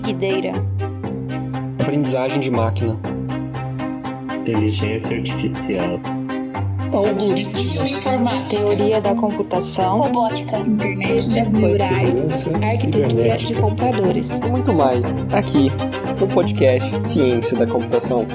Big Data. Aprendizagem de máquina. Inteligência artificial. Algoritmos. Informática. Teoria da computação. Robótica. Internet das coisas. Arquitetura de computadores. E muito mais aqui no podcast Ciência da Computação.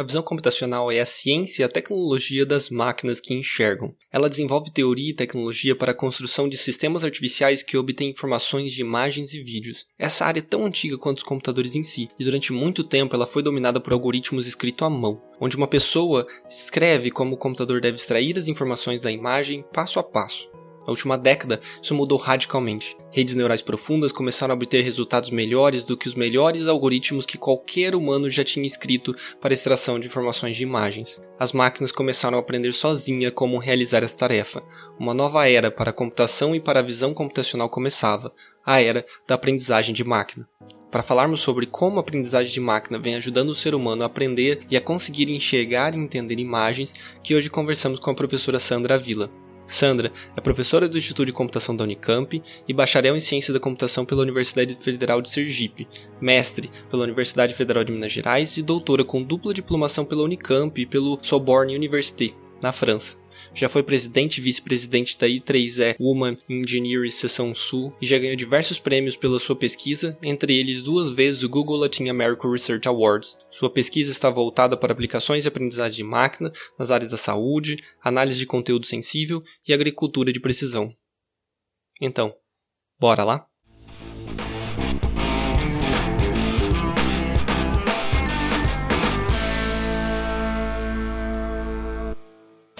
A visão computacional é a ciência e a tecnologia das máquinas que enxergam. Ela desenvolve teoria e tecnologia para a construção de sistemas artificiais que obtêm informações de imagens e vídeos. Essa área é tão antiga quanto os computadores em si, e durante muito tempo ela foi dominada por algoritmos escritos à mão, onde uma pessoa escreve como o computador deve extrair as informações da imagem passo a passo. Na última década, isso mudou radicalmente. Redes neurais profundas começaram a obter resultados melhores do que os melhores algoritmos que qualquer humano já tinha escrito para extração de informações de imagens. As máquinas começaram a aprender sozinha como realizar essa tarefa. Uma nova era para a computação e para a visão computacional começava, a era da aprendizagem de máquina. Para falarmos sobre como a aprendizagem de máquina vem ajudando o ser humano a aprender e a conseguir enxergar e entender imagens, que hoje conversamos com a professora Sandra Vila. Sandra é professora do Instituto de Computação da Unicamp e bacharel em Ciência da Computação pela Universidade Federal de Sergipe, mestre pela Universidade Federal de Minas Gerais e doutora com dupla diplomação pela Unicamp e pelo Sorbonne Université, na França. Já foi presidente e vice-presidente da I3E Woman Engineering Seção Sul e já ganhou diversos prêmios pela sua pesquisa, entre eles duas vezes o Google Latin America Research Awards. Sua pesquisa está voltada para aplicações de aprendizagem de máquina nas áreas da saúde, análise de conteúdo sensível e agricultura de precisão. Então, bora lá?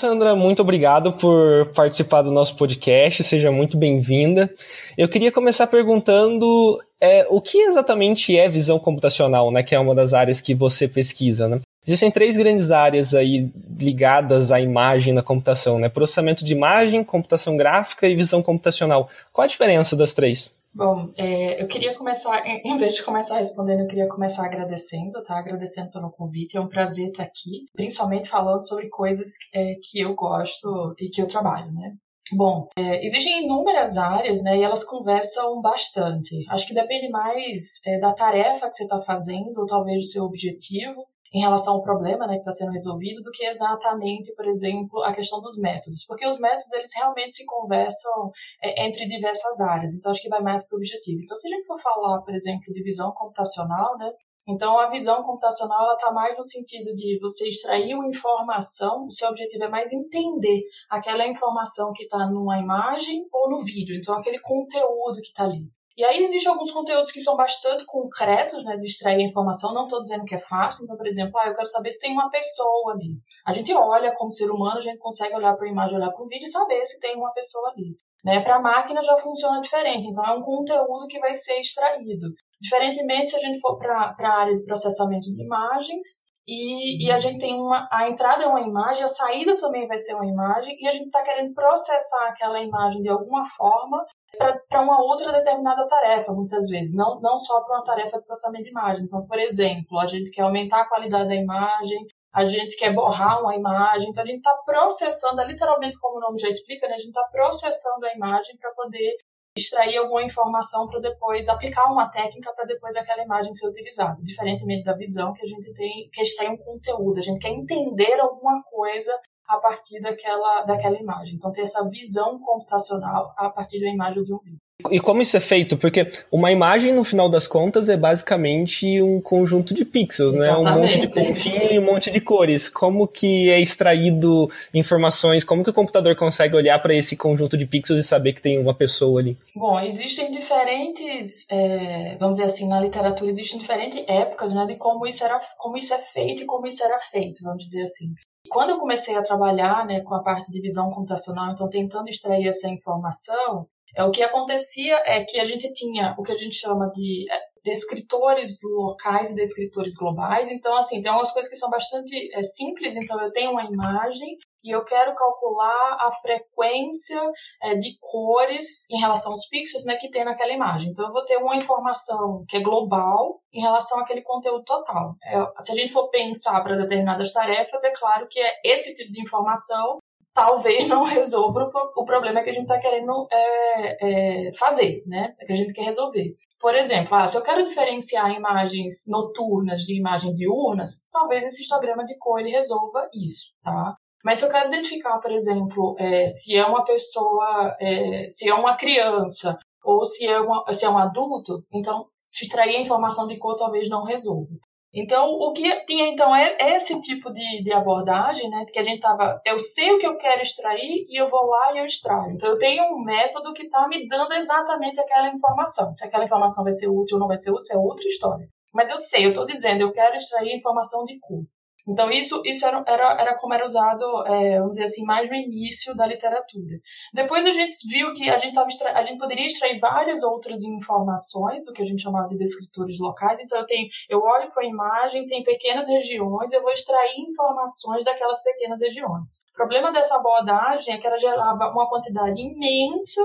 Sandra, muito obrigado por participar do nosso podcast, seja muito bem-vinda. Eu queria começar perguntando é, o que exatamente é visão computacional, né, que é uma das áreas que você pesquisa, né? Existem três grandes áreas aí ligadas à imagem na computação, né? Processamento de imagem, computação gráfica e visão computacional. Qual a diferença das três? Bom, é, eu queria começar, em vez de começar respondendo, eu queria começar agradecendo, tá? Agradecendo pelo convite. É um prazer estar aqui, principalmente falando sobre coisas é, que eu gosto e que eu trabalho, né? Bom, é, existem inúmeras áreas, né, e elas conversam bastante. Acho que depende mais é, da tarefa que você está fazendo, ou talvez do seu objetivo, em relação ao problema né, que está sendo resolvido do que exatamente, por exemplo, a questão dos métodos. Porque os métodos, eles realmente se conversam é, entre diversas áreas. Então, acho que vai mais para o objetivo. Então, se a gente for falar, por exemplo, de visão computacional, né, então, a visão computacional ela está mais no sentido de você extrair uma informação, o seu objetivo é mais entender aquela informação que está numa imagem ou no vídeo, então aquele conteúdo que está ali. E aí existem alguns conteúdos que são bastante concretos, né, de extrair a informação. Não estou dizendo que é fácil. Então, por exemplo, ah, eu quero saber se tem uma pessoa ali. A gente olha como ser humano, a gente consegue olhar para a imagem, olhar para o vídeo e saber se tem uma pessoa ali. Né? Para a máquina já funciona diferente. Então, é um conteúdo que vai ser extraído. Diferentemente, se a gente for para a área de processamento de imagens, e, e, a gente tem uma. A entrada é uma imagem, a saída também vai ser uma imagem, e a gente está querendo processar aquela imagem de alguma forma para uma outra determinada tarefa, muitas vezes, não, não só para uma tarefa de processamento de imagem. Então, por exemplo, a gente quer aumentar a qualidade da imagem, a gente quer borrar uma imagem, então a gente está processando, é literalmente como o nome já explica, né? a gente está processando a imagem para poder extrair alguma informação para depois aplicar uma técnica para depois aquela imagem ser utilizada. Diferentemente da visão que a gente tem, que extrai um conteúdo, a gente quer entender alguma coisa a partir daquela, daquela imagem. Então, ter essa visão computacional a partir da imagem de um vídeo. E como isso é feito? Porque uma imagem, no final das contas, é basicamente um conjunto de pixels, né? Um monte de pontinho e um monte de cores. Como que é extraído informações? Como que o computador consegue olhar para esse conjunto de pixels e saber que tem uma pessoa ali? Bom, existem diferentes, é, vamos dizer assim, na literatura existem diferentes épocas, né, de como isso era, como isso é feito e como isso era feito, vamos dizer assim. Quando eu comecei a trabalhar, né, com a parte de visão computacional, então tentando extrair essa informação, é, o que acontecia é que a gente tinha o que a gente chama de é, descritores locais e descritores globais. Então, assim, tem algumas coisas que são bastante é, simples. Então, eu tenho uma imagem e eu quero calcular a frequência é, de cores em relação aos pixels né, que tem naquela imagem. Então, eu vou ter uma informação que é global em relação àquele conteúdo total. É, se a gente for pensar para determinadas tarefas, é claro que é esse tipo de informação talvez não resolva o problema que a gente está querendo é, é, fazer, né? Que a gente quer resolver. Por exemplo, ah, se eu quero diferenciar imagens noturnas de imagens diurnas, talvez esse histograma de cor ele resolva isso, tá? Mas se eu quero identificar, por exemplo, é, se é uma pessoa, é, se é uma criança ou se é, uma, se é um adulto, então extrair a informação de cor talvez não resolva. Então, o que tinha então é esse tipo de, de abordagem, né? Que a gente tava, eu sei o que eu quero extrair e eu vou lá e eu extraio. Então, eu tenho um método que está me dando exatamente aquela informação. Se aquela informação vai ser útil ou não vai ser útil, é outra história. Mas eu sei, eu estou dizendo, eu quero extrair informação de cor. Então, isso, isso era, era, era como era usado, é, vamos dizer assim, mais no início da literatura. Depois a gente viu que a gente, tava a gente poderia extrair várias outras informações, o que a gente chamava de descritores locais. Então, eu, tenho, eu olho para a imagem, tem pequenas regiões, eu vou extrair informações daquelas pequenas regiões. O problema dessa abordagem é que ela gerava uma quantidade imensa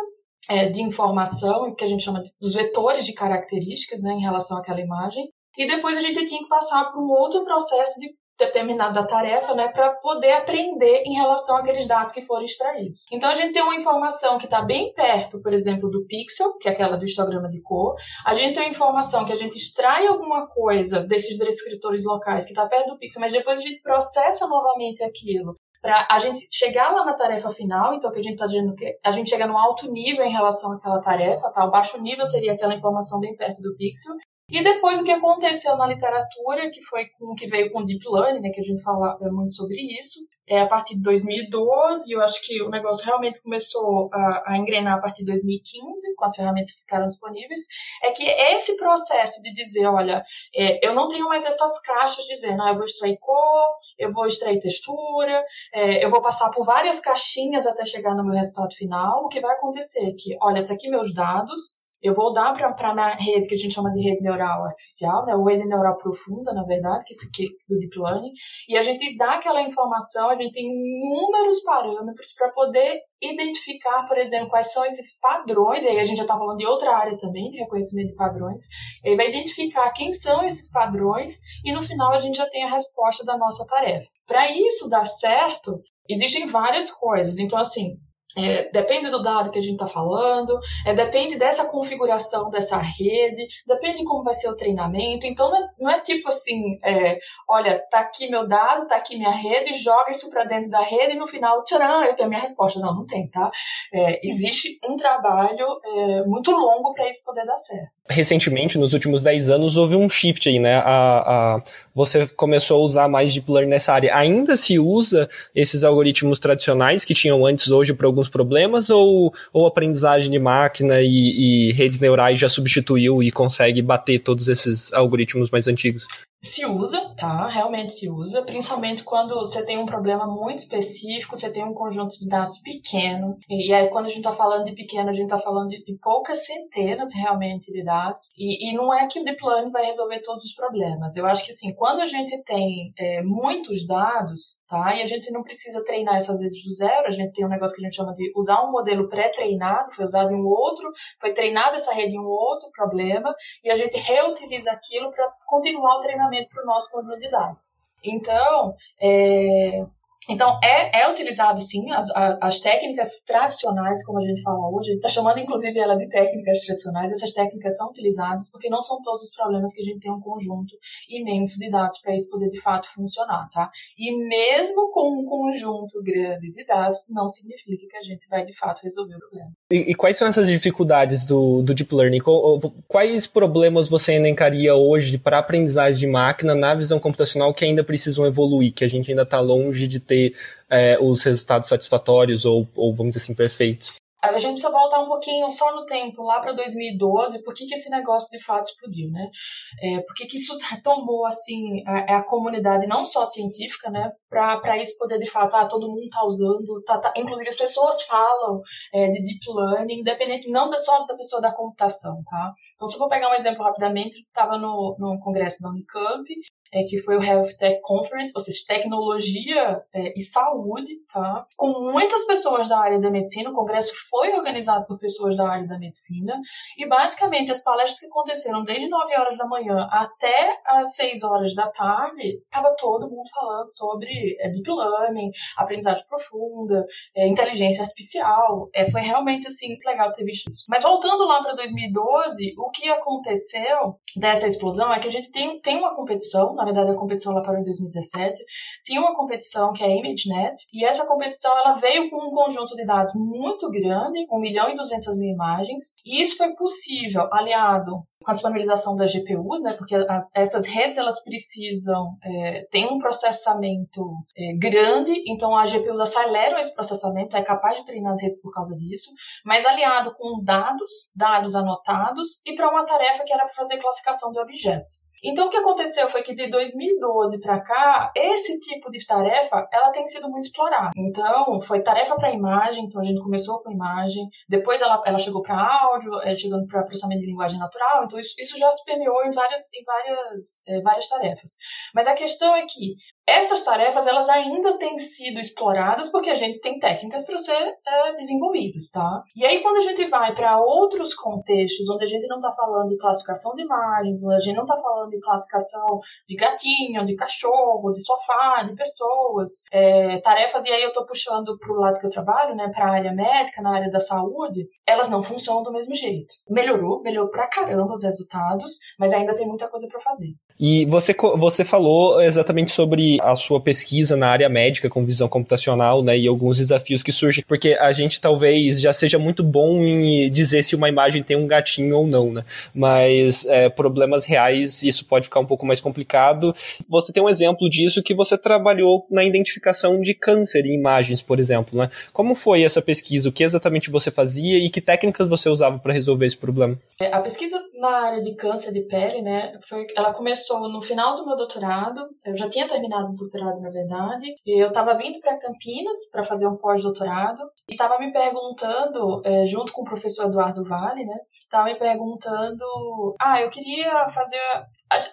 é, de informação, que a gente chama dos vetores de características né, em relação àquela imagem, e depois a gente tinha que passar por um outro processo de determinada tarefa, né, para poder aprender em relação àqueles dados que foram extraídos. Então a gente tem uma informação que está bem perto, por exemplo, do pixel, que é aquela do histograma de cor. A gente tem uma informação que a gente extrai alguma coisa desses descritores locais que está perto do pixel, mas depois a gente processa novamente aquilo para a gente chegar lá na tarefa final, então que a gente está dizendo que a gente chega no alto nível em relação àquela tarefa, tá? O baixo nível seria aquela informação bem perto do pixel, e depois o que aconteceu na literatura, que foi com que veio com o Deep Learning, né, que a gente fala é muito sobre isso, é a partir de 2012, eu acho que o negócio realmente começou a, a, engrenar a partir de 2015, com as ferramentas que ficaram disponíveis, é que esse processo de dizer, olha, é, eu não tenho mais essas caixas dizendo, ah, eu vou extrair cor, eu vou extrair textura, é, eu vou passar por várias caixinhas até chegar no meu resultado final, o que vai acontecer é que, olha, tá aqui meus dados, eu vou dar para a rede, que a gente chama de rede neural artificial, né, ou rede neural profunda, na verdade, que é isso aqui do Deep Learning, e a gente dá aquela informação, a gente tem inúmeros parâmetros para poder identificar, por exemplo, quais são esses padrões, e aí a gente já está falando de outra área também, de reconhecimento de padrões, ele vai identificar quem são esses padrões, e no final a gente já tem a resposta da nossa tarefa. Para isso dar certo, existem várias coisas. Então, assim, é, depende do dado que a gente está falando, é, depende dessa configuração dessa rede, depende de como vai ser o treinamento. Então, não é, não é tipo assim, é, olha, tá aqui meu dado, tá aqui minha rede, joga isso para dentro da rede e no final, tcharam, eu tenho minha resposta. Não, não tem, tá? É, existe um trabalho é, muito longo para isso poder dar certo. Recentemente, nos últimos 10 anos, houve um shift aí, né? A, a, você começou a usar mais deep learning nessa área. Ainda se usa esses algoritmos tradicionais que tinham antes hoje para alguns problemas ou, ou aprendizagem de máquina e, e redes neurais já substituiu e consegue bater todos esses algoritmos mais antigos? se usa, tá? Realmente se usa, principalmente quando você tem um problema muito específico, você tem um conjunto de dados pequeno. E, aí, quando a gente está falando de pequeno, a gente está falando de, de, poucas centenas realmente de dados. E, e, não é que o Deep Learning vai resolver todos os problemas. Eu acho que, assim, quando a gente tem é, muitos dados, tá? E a gente não precisa treinar essas redes do zero, a gente tem um negócio que a gente chama de usar um modelo pré-treinado, foi usado em um outro, foi treinada essa rede em um outro problema, e a gente reutiliza aquilo para continuar o treinamento para o nosso conjunto de dados. Então, é, então, é, é utilizado sim as, as técnicas tradicionais, como a gente fala hoje, está chamando inclusive ela de técnicas tradicionais, essas técnicas são utilizadas porque não são todos os problemas que a gente tem um conjunto imenso de dados para isso poder de fato funcionar, tá? E mesmo com um conjunto grande de dados, não significa que a gente vai de fato resolver o problema. E, e quais são essas dificuldades do, do Deep Learning? Quais problemas você elencaria hoje para aprendizagem de máquina na visão computacional que ainda precisam evoluir, que a gente ainda está longe de ter ter é, os resultados satisfatórios ou, ou, vamos dizer assim, perfeitos. A gente precisa voltar um pouquinho só no tempo, lá para 2012, por que, que esse negócio de fato explodiu, né? É, por que, que isso tomou, assim, a, a comunidade, não só científica, né? Para isso poder, de fato, ah, todo mundo tá usando, tá, tá, inclusive as pessoas falam é, de Deep Learning, independente, não só da pessoa da computação, tá? Então, se eu vou pegar um exemplo rapidamente, estava no, no congresso da Unicamp, é, que foi o Health Tech Conference, ou seja, tecnologia é, e saúde, tá? Com muitas pessoas da área da medicina, o congresso foi organizado por pessoas da área da medicina, e basicamente as palestras que aconteceram desde 9 horas da manhã até as 6 horas da tarde, estava todo mundo falando sobre é, deep learning, aprendizagem profunda, é, inteligência artificial. É, foi realmente assim legal ter visto isso. Mas voltando lá para 2012, o que aconteceu dessa explosão é que a gente tem, tem uma competição, na verdade a competição lá parou em 2017, tinha uma competição que é a ImageNet, e essa competição ela veio com um conjunto de dados muito grande, 1 milhão e 200 mil imagens, e isso foi possível aliado com a disponibilização das GPUs, né, porque as, essas redes elas precisam é, ter um processamento é, grande, então as GPUs aceleram esse processamento, é capaz de treinar as redes por causa disso, mas aliado com dados, dados anotados e para uma tarefa que era para fazer classificação de objetos. Então, o que aconteceu foi que de 2012 para cá, esse tipo de tarefa, ela tem sido muito explorada. Então, foi tarefa para imagem, então a gente começou com imagem, depois ela, ela chegou para áudio, é, chegando para processamento de linguagem natural, então isso, isso já se permeou em várias, em várias, é, várias tarefas. Mas a questão é que essas tarefas, elas ainda têm sido exploradas porque a gente tem técnicas para ser é, desenvolvidas, tá? E aí, quando a gente vai para outros contextos, onde a gente não está falando de classificação de imagens, onde a gente não está falando de classificação de gatinho, de cachorro, de sofá, de pessoas, é, tarefas, e aí eu estou puxando para o lado que eu trabalho, né, para a área médica, na área da saúde, elas não funcionam do mesmo jeito. Melhorou, melhorou pra caramba os resultados, mas ainda tem muita coisa para fazer. E você, você falou exatamente sobre a sua pesquisa na área médica com visão computacional, né, e alguns desafios que surgem, porque a gente talvez já seja muito bom em dizer se uma imagem tem um gatinho ou não, né, mas é, problemas reais, isso pode ficar um pouco mais complicado. Você tem um exemplo disso que você trabalhou na identificação de câncer em imagens, por exemplo, né? Como foi essa pesquisa? O que exatamente você fazia e que técnicas você usava para resolver esse problema? É, a pesquisa na área de câncer de pele, né, foi, ela começou no final do meu doutorado. Eu já tinha terminado o doutorado, na verdade. E eu estava vindo para Campinas para fazer um pós-doutorado e estava me perguntando, é, junto com o professor Eduardo Vale, né, estava me perguntando, ah, eu queria fazer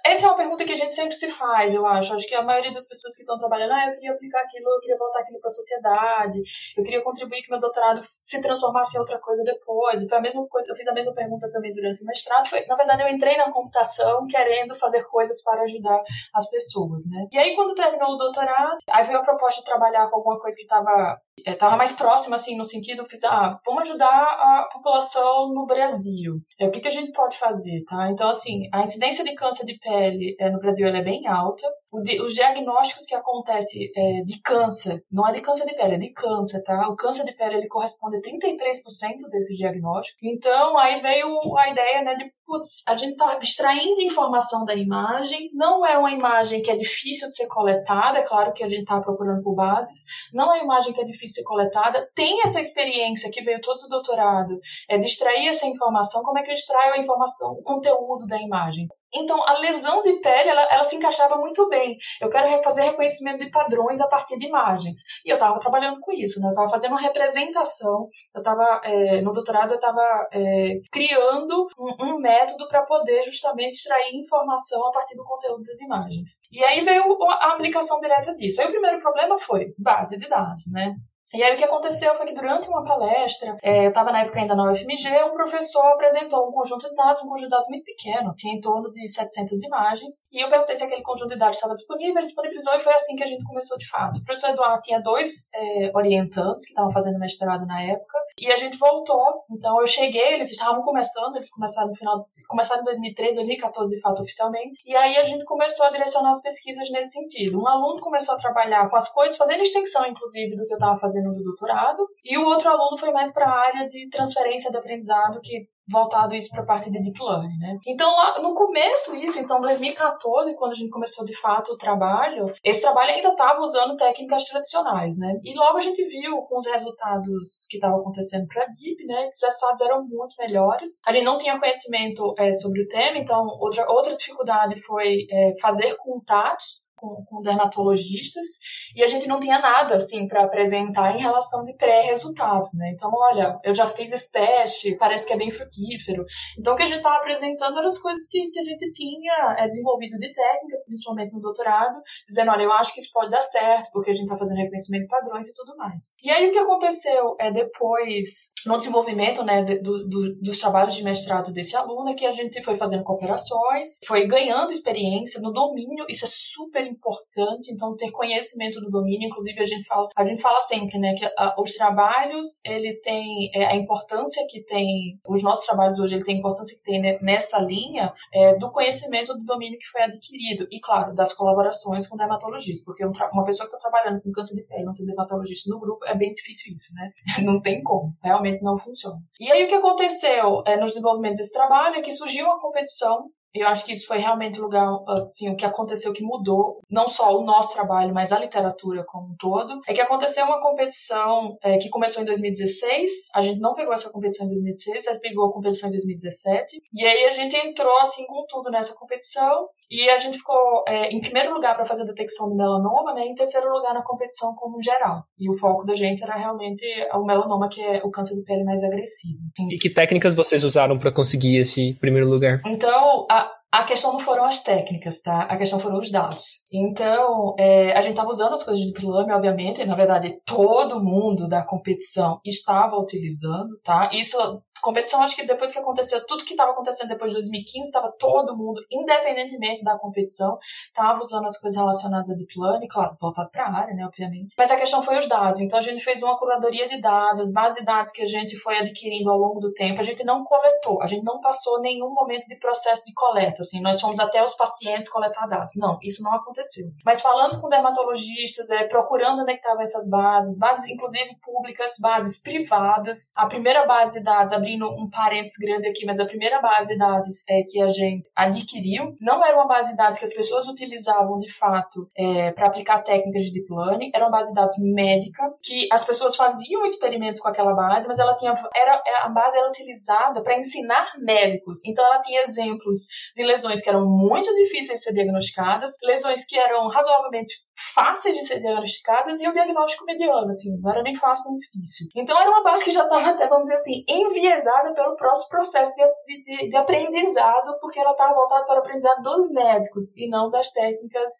essa é uma pergunta que a gente sempre se faz, eu acho. Acho que a maioria das pessoas que estão trabalhando, ah, eu queria aplicar aquilo, eu queria voltar aquilo para a sociedade, eu queria contribuir que meu doutorado se transformasse em outra coisa depois. Foi a mesma coisa, eu fiz a mesma pergunta também durante o mestrado. Foi, na verdade, eu entrei na computação querendo fazer coisas para ajudar as pessoas, né? E aí, quando terminou o doutorado, aí veio a proposta de trabalhar com alguma coisa que estava é, mais próxima, assim, no sentido, fiz, ah, vamos ajudar a população no Brasil. É, o que, que a gente pode fazer, tá? Então, assim, a incidência de câncer de pele é, no Brasil é bem alta. os diagnósticos que acontecem é, de câncer, não é de câncer de pele, é de câncer, tá? O câncer de pele, ele corresponde a 33% desse diagnóstico. Então, aí veio a ideia, né, de, putz, a gente tá extraindo informação da imagem, não é uma imagem que é difícil de ser coletada, é claro que a gente tá procurando por bases, não é uma imagem que é difícil de ser coletada, tem essa experiência que veio todo o doutorado, é de extrair essa informação, como é que eu extraio a informação, o conteúdo da imagem? Então, a lesão de pele, ela, ela, se encaixava muito bem. Eu quero fazer reconhecimento de padrões a partir de imagens. E eu estava trabalhando com isso, né? Eu estava fazendo uma representação. Eu estava, é, no doutorado, eu estava é, criando um, um método para poder justamente extrair informação a partir do conteúdo das imagens. E aí veio a aplicação direta disso. Aí o primeiro problema foi base de dados, né? E aí o que aconteceu foi que durante uma palestra, é, eu estava na época ainda na UFMG, um professor apresentou um conjunto de dados, um conjunto de dados muito pequeno, tinha em torno de 700 imagens, e eu perguntei se aquele conjunto de dados estava disponível, ele disponibilizou e foi assim que a gente começou de fato. O professor Eduardo tinha dois é, orientantes que estavam fazendo mestrado na época, e a gente voltou, então eu cheguei, eles estavam começando, eles começaram no final, começaram em 2013, 2014 de fato oficialmente, e aí a gente começou a direcionar as pesquisas nesse sentido. Um aluno começou a trabalhar com as coisas, fazendo extensão inclusive do que eu estava fazendo fazendo do doutorado, e o outro aluno foi mais para a área de transferência de aprendizado, que voltado isso para a parte de deep learning, né? Então lá no começo isso, então 2014, quando a gente começou de fato o trabalho, esse trabalho ainda estava usando técnicas tradicionais, né? E logo a gente viu com os resultados que estavam acontecendo para deep, né, que os resultados eram muito melhores. A gente não tinha conhecimento é, sobre o tema, então outra outra dificuldade foi é, fazer contatos com, com dermatologistas e a gente não tinha nada assim para apresentar em relação de pré-resultados, né? Então, olha, eu já fiz esse teste, parece que é bem frutífero. Então, o que a gente estava apresentando eram as coisas que, que a gente tinha é, desenvolvido de técnicas, principalmente no doutorado, dizendo, olha, eu acho que isso pode dar certo, porque a gente está fazendo reconhecimento de padrões e tudo mais. E aí, o que aconteceu é depois, no desenvolvimento, né, do, do, dos trabalhos de mestrado desse aluno, é que a gente foi fazendo cooperações, foi ganhando experiência no domínio, isso é super importante, então ter conhecimento do domínio, inclusive a gente fala, a gente fala sempre, né, que a, os trabalhos, ele tem é, a importância que tem, os nossos trabalhos hoje, ele tem a importância que tem né, nessa linha é, do conhecimento do domínio que foi adquirido e, claro, das colaborações com dermatologistas, porque um uma pessoa que está trabalhando com câncer de pele, não tem dermatologista no grupo, é bem difícil isso, né? Não tem como, realmente não funciona. E aí o que aconteceu é, no desenvolvimento desse trabalho é que surgiu uma competição eu acho que isso foi realmente o lugar, assim, o que aconteceu que mudou, não só o nosso trabalho, mas a literatura como um todo, é que aconteceu uma competição é, que começou em 2016, a gente não pegou essa competição em 2016, a gente pegou a competição em 2017, e aí a gente entrou, assim, com tudo nessa competição, e a gente ficou é, em primeiro lugar para fazer a detecção do melanoma, né, e em terceiro lugar na competição como geral. E o foco da gente era realmente o melanoma, que é o câncer de pele mais agressivo. E que técnicas vocês usaram para conseguir esse primeiro lugar? Então, a, a questão não foram as técnicas, tá? A questão foram os dados. Então, é, a gente estava usando as coisas de Plame, obviamente, e, na verdade, todo mundo da competição estava utilizando, tá? Isso competição, acho que depois que aconteceu, tudo que estava acontecendo depois de 2015, estava todo mundo, independentemente da competição, estava usando as coisas relacionadas a deep learning, claro, voltado para a área, né, obviamente. Mas a questão foi os dados. Então a gente fez uma curadoria de dados, as bases de dados que a gente foi adquirindo ao longo do tempo, a gente não coletou, a gente não passou nenhum momento de processo de coleta, assim, nós fomos até os pacientes coletar dados. Não, isso não aconteceu. Mas falando com dermatologistas, é, procurando onde é estavam essas bases, bases inclusive públicas, bases privadas. A primeira base de dados, abri abrindo um parênteses grande aqui, mas a primeira base de dados é, que a gente adquiriu não era uma base de dados que as pessoas utilizavam de fato é, para aplicar técnicas de deep learning, era uma base de dados médica que as pessoas faziam experimentos com aquela base, mas ela tinha era a base era utilizada para ensinar médicos. Então ela tinha exemplos de lesões que eram muito difíceis de ser diagnosticadas, lesões que eram razoavelmente fáceis de ser diagnosticadas e o diagnóstico mediano, assim, não era nem fácil nem difícil. Então era uma base que já estava até, vamos dizer assim, enviesada pelo próximo processo de, de, de aprendizado, porque ela estava voltada para o aprendizado dos médicos e não das técnicas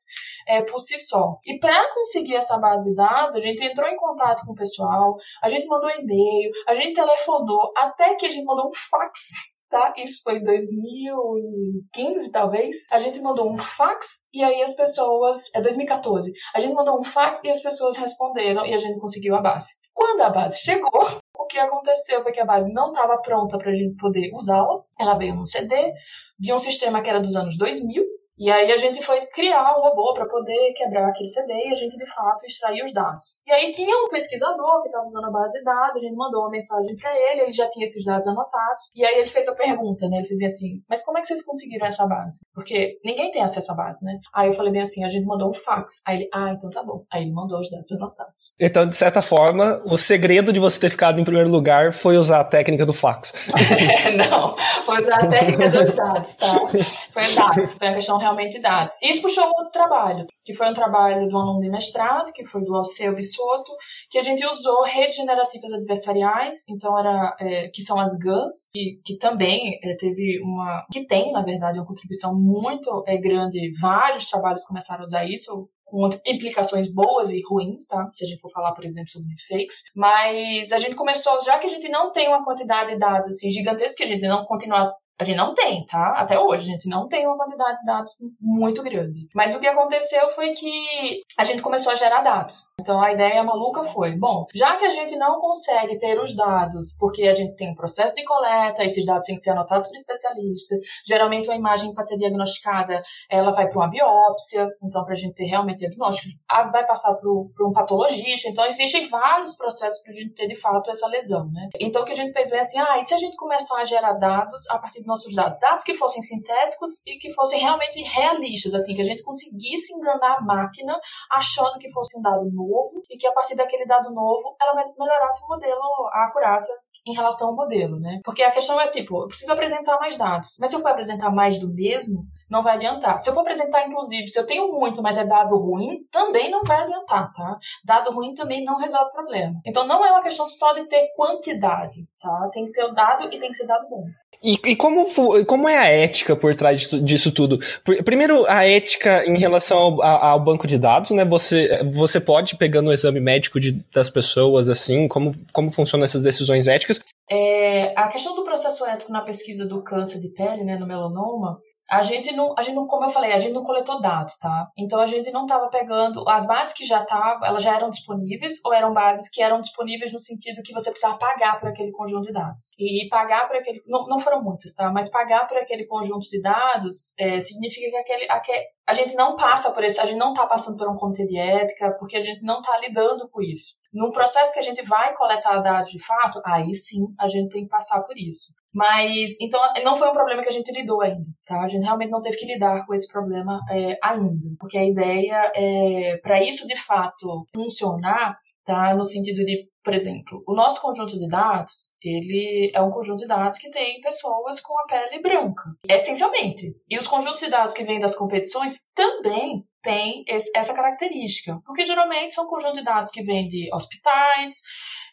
é, por si só. E para conseguir essa base de dados, a gente entrou em contato com o pessoal, a gente mandou e-mail, a gente telefonou, até que a gente mandou um fax tá? Isso foi em 2015, talvez. A gente mandou um fax e aí as pessoas. É 2014. A gente mandou um fax e as pessoas responderam e a gente conseguiu a base. Quando a base chegou, que aconteceu foi que a base não estava pronta para a gente poder usá-la. Ela veio num CD de um sistema que era dos anos 2000 e aí a gente foi criar um robô para poder quebrar aquele CD e a gente de fato extrair os dados. E aí tinha um pesquisador que estava usando a base de dados, a gente mandou uma mensagem para ele, ele já tinha esses dados anotados. E aí ele fez a pergunta, né? Ele fez assim: "Mas como é que vocês conseguiram essa base?" Porque ninguém tem acesso à base, né? Aí eu falei bem assim: "A gente mandou um fax". Aí ele: "Ah, então tá bom". Aí ele mandou os dados anotados. Então, de certa forma, o segredo de você ter ficado em primeiro lugar foi usar a técnica do fax. Não, foi usar a técnica dos dados, tá? Foi dados, foi a questão realmente realmente dados. Isso puxou um outro trabalho, que foi um trabalho do aluno de mestrado, que foi do Alceu Bissoto, que a gente usou redes generativas adversariais, então era, é, que são as GANs, que, que também é, teve uma, que tem, na verdade, uma contribuição muito é, grande, vários trabalhos começaram a usar isso, com implicações boas e ruins, tá? Se a gente for falar, por exemplo, sobre deepfakes. Mas a gente começou, já que a gente não tem uma quantidade de dados assim gigantesca, que a gente não continua a gente não tem, tá? Até hoje, a gente não tem uma quantidade de dados muito grande. Mas o que aconteceu foi que a gente começou a gerar dados. Então a ideia maluca foi: bom, já que a gente não consegue ter os dados, porque a gente tem um processo de coleta, esses dados têm que ser anotados por especialista, geralmente uma imagem para ser diagnosticada, ela vai para uma biópsia, então para a gente ter realmente diagnósticos, vai passar para um patologista, então existem vários processos para a gente ter de fato essa lesão, né? Então o que a gente fez foi assim: ah, e se a gente começar a gerar dados a partir do nossos dados, dados que fossem sintéticos e que fossem realmente realistas, assim, que a gente conseguisse enganar a máquina achando que fosse um dado novo e que a partir daquele dado novo ela melhorasse o modelo, a acurácia em relação ao modelo, né? Porque a questão é tipo, eu preciso apresentar mais dados, mas se eu for apresentar mais do mesmo, não vai adiantar. Se eu for apresentar, inclusive, se eu tenho muito, mas é dado ruim, também não vai adiantar, tá? Dado ruim também não resolve o problema. Então não é uma questão só de ter quantidade, tá? Tem que ter o dado e tem que ser dado bom. E, e, como, como é a ética por trás disso, disso, tudo? Primeiro, a ética em relação ao, ao, banco de dados, né? Você, você pode, pegando o exame médico de, das pessoas, assim, como, como funcionam essas decisões éticas. É, a questão do processo ético na pesquisa do câncer de pele, né, no melanoma, a gente não, a gente não, como eu falei, a gente não coletou dados, tá? Então a gente não estava pegando as bases que já estavam, elas já eram disponíveis ou eram bases que eram disponíveis no sentido que você precisava pagar por aquele conjunto de dados. E pagar por aquele, não, não foram muitas, tá? Mas pagar por aquele conjunto de dados é, significa que aquele, aquele, a gente não passa por isso, a gente não está passando por um comitê de ética, porque a gente não está lidando com isso. No processo que a gente vai coletar dados de fato, aí sim a gente tem que passar por isso. Mas, então, não foi um problema que a gente lidou ainda, tá? A gente realmente não teve que lidar com esse problema é, ainda. Porque a ideia é, para isso de fato funcionar, tá? No sentido de, por exemplo, o nosso conjunto de dados, ele é um conjunto de dados que tem pessoas com a pele branca, essencialmente. E os conjuntos de dados que vêm das competições também têm essa característica, porque geralmente são conjuntos de dados que vêm de hospitais,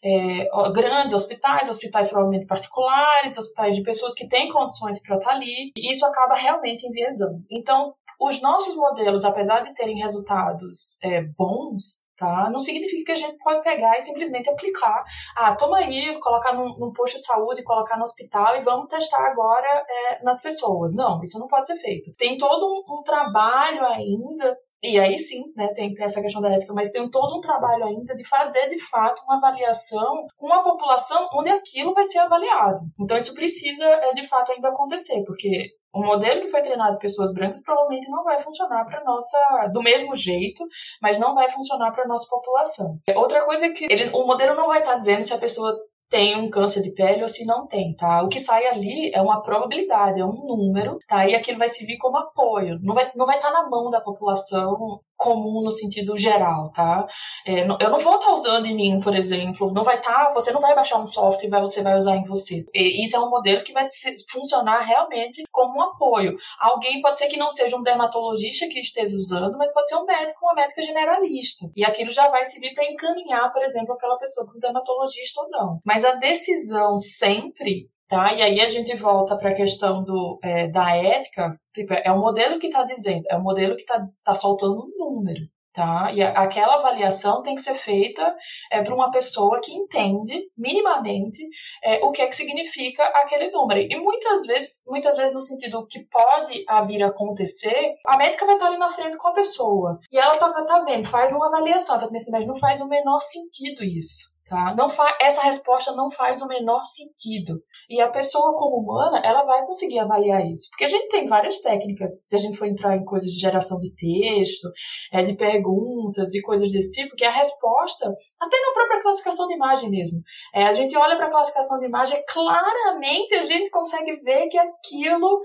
é, grandes hospitais, hospitais provavelmente particulares, hospitais de pessoas que têm condições para estar ali, e isso acaba realmente enviesando. Então, os nossos modelos, apesar de terem resultados é, bons, tá? Não significa que a gente pode pegar e simplesmente aplicar. Ah, toma aí, colocar num, num posto de saúde, colocar no hospital e vamos testar agora é, nas pessoas. Não, isso não pode ser feito. Tem todo um, um trabalho ainda, e aí sim, né, tem, tem essa questão da ética, mas tem todo um trabalho ainda de fazer de fato uma avaliação com a população onde aquilo vai ser avaliado. Então isso precisa é, de fato ainda acontecer, porque o modelo que foi treinado em pessoas brancas provavelmente não vai funcionar para nossa do mesmo jeito, mas não vai funcionar para nossa população. Outra coisa é que ele, o modelo não vai estar tá dizendo se a pessoa tem um câncer de pele ou se não tem, tá? O que sai ali é uma probabilidade, é um número, tá? E aquilo vai servir como apoio. Não vai, não vai estar tá na mão da população comum no sentido geral, tá? É, eu não vou estar tá usando em mim, por exemplo, não vai estar, tá, você não vai baixar um software e você vai usar em você. E isso é um modelo que vai funcionar realmente como um apoio. Alguém pode ser que não seja um dermatologista que esteja usando, mas pode ser um médico, uma médica generalista. E aquilo já vai servir para encaminhar, por exemplo, aquela pessoa para um dermatologista ou não. Mas a decisão sempre Tá? E aí a gente volta para a questão do, é, da ética, tipo, é o modelo que está dizendo, é o modelo que está tá soltando um número. Tá? E a, aquela avaliação tem que ser feita é, por uma pessoa que entende minimamente é, o que é que significa aquele número. E muitas vezes, muitas vezes no sentido que pode vir a acontecer, a médica vai estar ali na frente com a pessoa. E ela tá, tá vendo, faz uma avaliação, mas não faz o menor sentido isso. Tá? Não fa essa resposta não faz o menor sentido. E a pessoa como humana, ela vai conseguir avaliar isso. Porque a gente tem várias técnicas, se a gente for entrar em coisas de geração de texto, é, de perguntas e coisas desse tipo, que a resposta, até na própria classificação de imagem mesmo, é, a gente olha para a classificação de imagem, claramente a gente consegue ver que aquilo,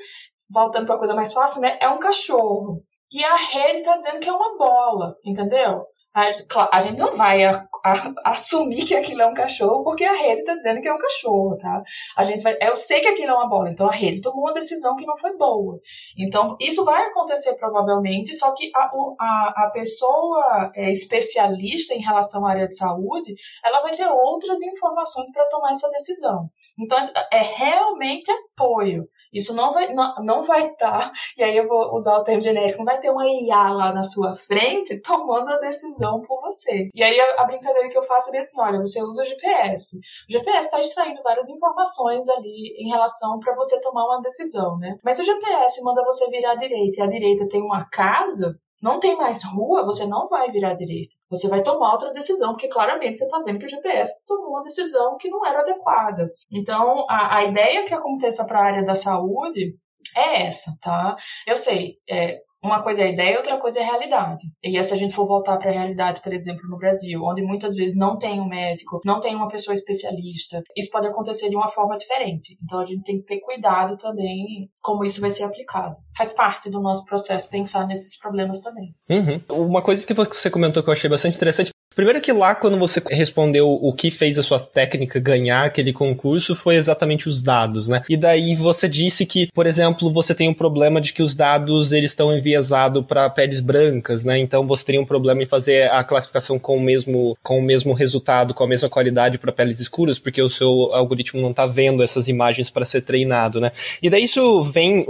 voltando para a coisa mais fácil, né, é um cachorro. E a rede está dizendo que é uma bola, entendeu? A, gente não vai a, assumir que aquilo é um cachorro porque a rede está dizendo que é um cachorro, tá? A gente vai, eu sei que aquilo é uma bola, então a rede tomou uma decisão que não foi boa. Então isso vai acontecer provavelmente, só que a, a, a pessoa é, especialista em relação à área de saúde, ela vai ter outras informações para tomar essa decisão. Então é realmente apoio. Isso não vai não, não vai estar, tá, e aí eu vou usar o termo genérico, não vai ter uma IA lá na sua frente tomando a decisão decisão por você. E aí a, a brincadeira que eu faço é assim, olha, você usa o GPS. O GPS está extraindo várias informações ali em relação para você tomar uma decisão, né? Mas o GPS manda você virar à direita e a direita tem uma casa, não tem mais rua, você não vai virar à direita. Você vai tomar outra decisão, porque claramente você está vendo que o GPS tomou uma decisão que não era adequada. Então, a, a ideia que aconteça para a área da saúde é essa, tá? Eu sei, é, uma coisa é a ideia, outra coisa é a realidade. E se a gente for voltar para a realidade, por exemplo, no Brasil, onde muitas vezes não tem um médico, não tem uma pessoa especialista, isso pode acontecer de uma forma diferente. Então a gente tem que ter cuidado também como isso vai ser aplicado. Faz parte do nosso processo pensar nesses problemas também. Uhum. Uma coisa que você comentou que eu achei bastante interessante Primeiro que lá, quando você respondeu o que fez a sua técnica ganhar aquele concurso, foi exatamente os dados, né? E daí você disse que, por exemplo, você tem um problema de que os dados eles estão enviesados para peles brancas, né? Então você teria um problema em fazer a classificação com o mesmo, com o mesmo resultado, com a mesma qualidade para peles escuras, porque o seu algoritmo não está vendo essas imagens para ser treinado, né? E daí isso vem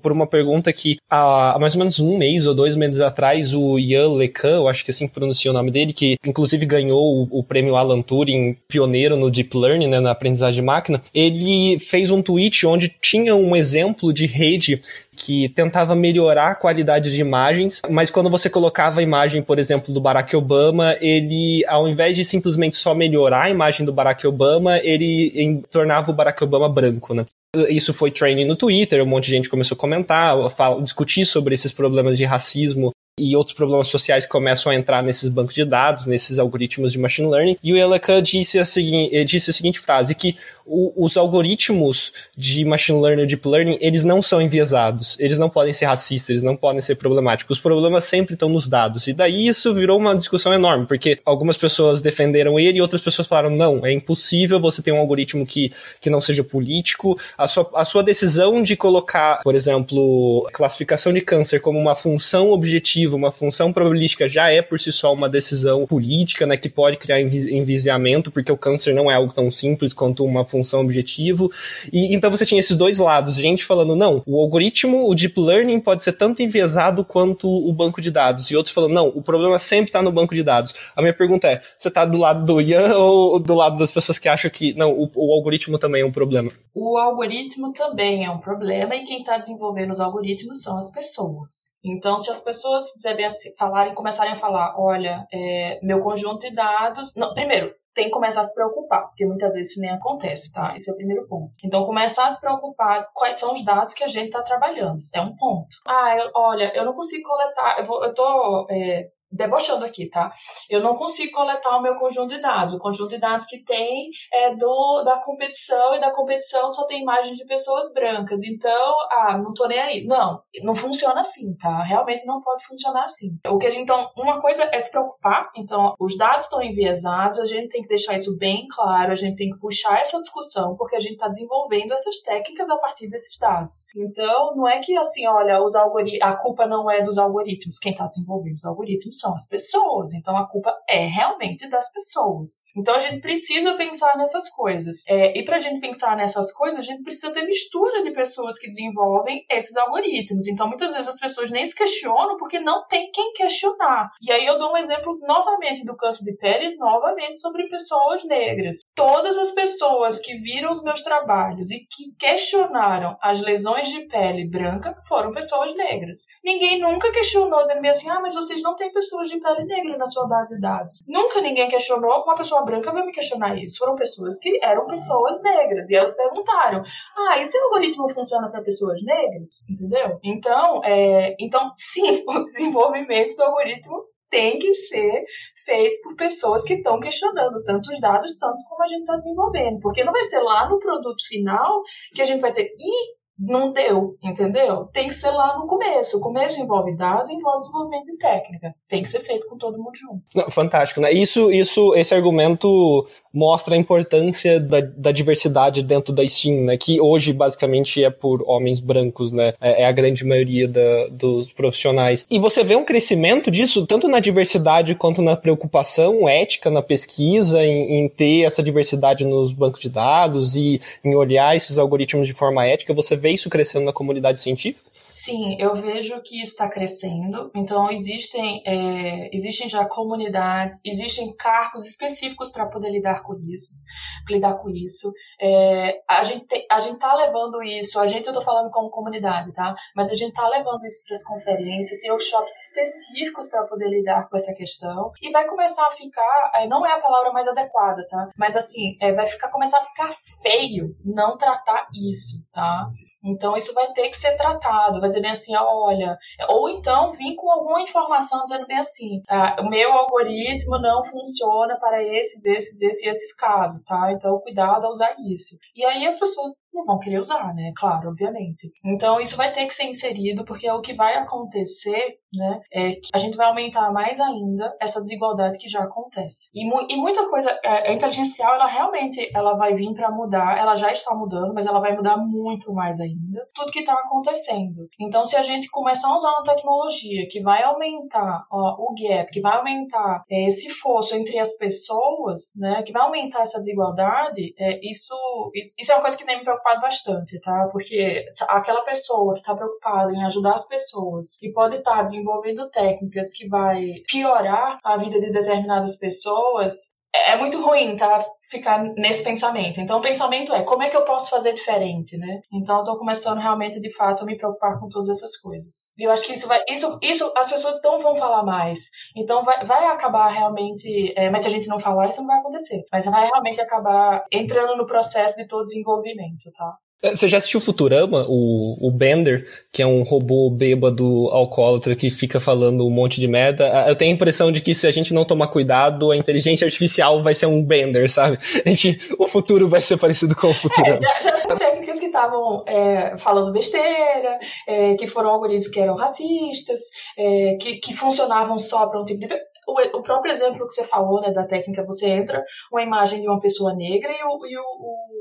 por uma pergunta que há mais ou menos um mês ou dois meses atrás, o Ian Lecan, eu acho que assim pronuncia o nome dele, que inclusive ganhou o, o prêmio Alan Turing, pioneiro no Deep Learning, né, na aprendizagem de máquina, ele fez um tweet onde tinha um exemplo de rede que tentava melhorar a qualidade de imagens, mas quando você colocava a imagem, por exemplo, do Barack Obama, ele, ao invés de simplesmente só melhorar a imagem do Barack Obama, ele em, tornava o Barack Obama branco, né? Isso foi training no Twitter, um monte de gente começou a comentar, a discutir sobre esses problemas de racismo e outros problemas sociais começam a entrar nesses bancos de dados, nesses algoritmos de machine learning. E o Eleka disse a, seguinte, disse a seguinte frase, que o, os algoritmos de machine learning deep learning, eles não são enviesados, eles não podem ser racistas, eles não podem ser problemáticos. Os problemas sempre estão nos dados. E daí isso virou uma discussão enorme, porque algumas pessoas defenderam ele e outras pessoas falaram, não, é impossível você ter um algoritmo que, que não seja político. A sua, a sua decisão de colocar, por exemplo, classificação de câncer como uma função objetiva, uma função probabilística, já é por si só uma decisão política, né, que pode criar envisiamento, porque o câncer não é algo tão simples quanto uma função objetivo. E então você tinha esses dois lados, gente falando, não, o algoritmo, o deep learning pode ser tanto enviesado quanto o banco de dados. E outros falando, não, o problema sempre está no banco de dados. A minha pergunta é, você está do lado do Ian ou do lado das pessoas que acham que, não, o, o algoritmo também é um problema? O algoritmo também é um problema e quem está desenvolvendo os algoritmos são as pessoas. Então, se as pessoas assim, falarem, começarem a falar, olha, é, meu conjunto de dados. Não, primeiro, tem que começar a se preocupar, porque muitas vezes isso nem acontece, tá? Esse é o primeiro ponto. Então, começar a se preocupar quais são os dados que a gente está trabalhando. É um ponto. Ah, eu, olha, eu não consigo coletar, eu, vou, eu tô é, debochando aqui, tá? Eu não consigo coletar o meu conjunto de dados. O conjunto de dados que tem é do da competição e da competição só tem imagens de pessoas brancas. Então, ah, não tô nem aí. Não, não funciona assim, tá? Realmente não pode funcionar assim. O que a gente, então, uma coisa é se preocupar. Então, os dados estão enviesados, a gente tem que deixar isso bem claro, a gente tem que puxar essa discussão, porque a gente está desenvolvendo essas técnicas a partir desses dados. Então, não é que assim, olha, os algoritmos, a culpa não é dos algoritmos, quem está desenvolvendo os algoritmos são as pessoas. Então a culpa é realmente das pessoas. Então a gente precisa pensar nessas coisas. É, e para a gente pensar nessas coisas, a gente precisa ter mistura de pessoas que desenvolvem esses algoritmos. Então muitas vezes as pessoas nem se questionam porque não tem quem questionar. E aí eu dou um exemplo novamente do câncer de pele, novamente sobre pessoas negras. Todas as pessoas que viram os meus trabalhos e que questionaram as lesões de pele branca foram pessoas negras. Ninguém nunca questionou dizendo assim: ah, mas vocês não têm pessoas de pele negra na sua base de dados. Nunca ninguém questionou, uma pessoa branca vai me questionar isso. Foram pessoas que eram pessoas negras e elas perguntaram: ah, esse algoritmo funciona para pessoas negras? Entendeu? Então, é, então, sim, o desenvolvimento do algoritmo tem que ser feito por pessoas que estão questionando tanto os dados, tanto como a gente está desenvolvendo. Porque não vai ser lá no produto final que a gente vai dizer, ih, não deu, entendeu? Tem que ser lá no começo. O começo envolve dado, envolve desenvolvimento de técnica. Tem que ser feito com todo mundo junto. Não, fantástico, né? Isso, isso, esse argumento mostra a importância da, da, diversidade dentro da Steam, né? Que hoje basicamente é por homens brancos, né? É, é a grande maioria da, dos profissionais. E você vê um crescimento disso tanto na diversidade quanto na preocupação ética na pesquisa, em, em ter essa diversidade nos bancos de dados e em olhar esses algoritmos de forma ética. Você vê isso crescendo na comunidade científica? Sim, eu vejo que isso está crescendo. Então, existem, é, existem já comunidades, existem cargos específicos para poder lidar com isso, lidar com isso. É, a gente está levando isso, a gente eu estou falando como comunidade, tá? Mas a gente está levando isso para as conferências, tem workshops específicos para poder lidar com essa questão e vai começar a ficar, é, não é a palavra mais adequada, tá? Mas assim, é, vai ficar começar a ficar feio não tratar isso, tá? Então, isso vai ter que ser tratado, vai dizer bem assim, olha, ou então vir com alguma informação dizendo bem assim, ah, o meu algoritmo não funciona para esses, esses, esses e esses casos, tá? Então, cuidado a usar isso. E aí as pessoas não vão querer usar, né? Claro, obviamente. Então, isso vai ter que ser inserido, porque o que vai acontecer, né, é que a gente vai aumentar mais ainda essa desigualdade que já acontece. E, mu e muita coisa, é, a inteligência ela realmente, ela vai vir para mudar, ela já está mudando, mas ela vai mudar muito mais ainda, tudo que está acontecendo. Então, se a gente começar a usar uma tecnologia que vai aumentar ó, o gap, que vai aumentar é, esse fosso entre as pessoas, né, que vai aumentar essa desigualdade, é, isso, isso, isso é uma coisa que nem me preocupa preocupado bastante, tá? Porque aquela pessoa que está preocupada em ajudar as pessoas e pode estar tá desenvolvendo técnicas que vai piorar a vida de determinadas pessoas, é, muito ruim, tá? Ficar nesse pensamento. Então, o pensamento é como é que eu posso fazer diferente, né? Então, eu tô começando realmente, de fato, a me preocupar com todas essas coisas. E eu acho que isso vai. Isso, isso as pessoas não vão falar mais. Então, vai, vai acabar realmente. É, mas se a gente não falar, isso não vai acontecer. Mas vai realmente acabar entrando no processo de todo desenvolvimento, tá? É, você já assistiu Futurama, o, o Bender, que é um robô bêbado alcoólatra que fica falando um monte de merda? Ah, eu tenho a impressão de que se a gente não tomar cuidado, a inteligência artificial vai ser um Bender, sabe? A gente, o futuro vai ser parecido com o Futurama. É, já, já técnicas que estavam é, falando besteira, é, que foram algoritmos que eram racistas, é, que, que funcionavam só para um tipo de o, o, próprio exemplo que você falou, né, da técnica, você entra uma imagem de uma pessoa negra e o, e o,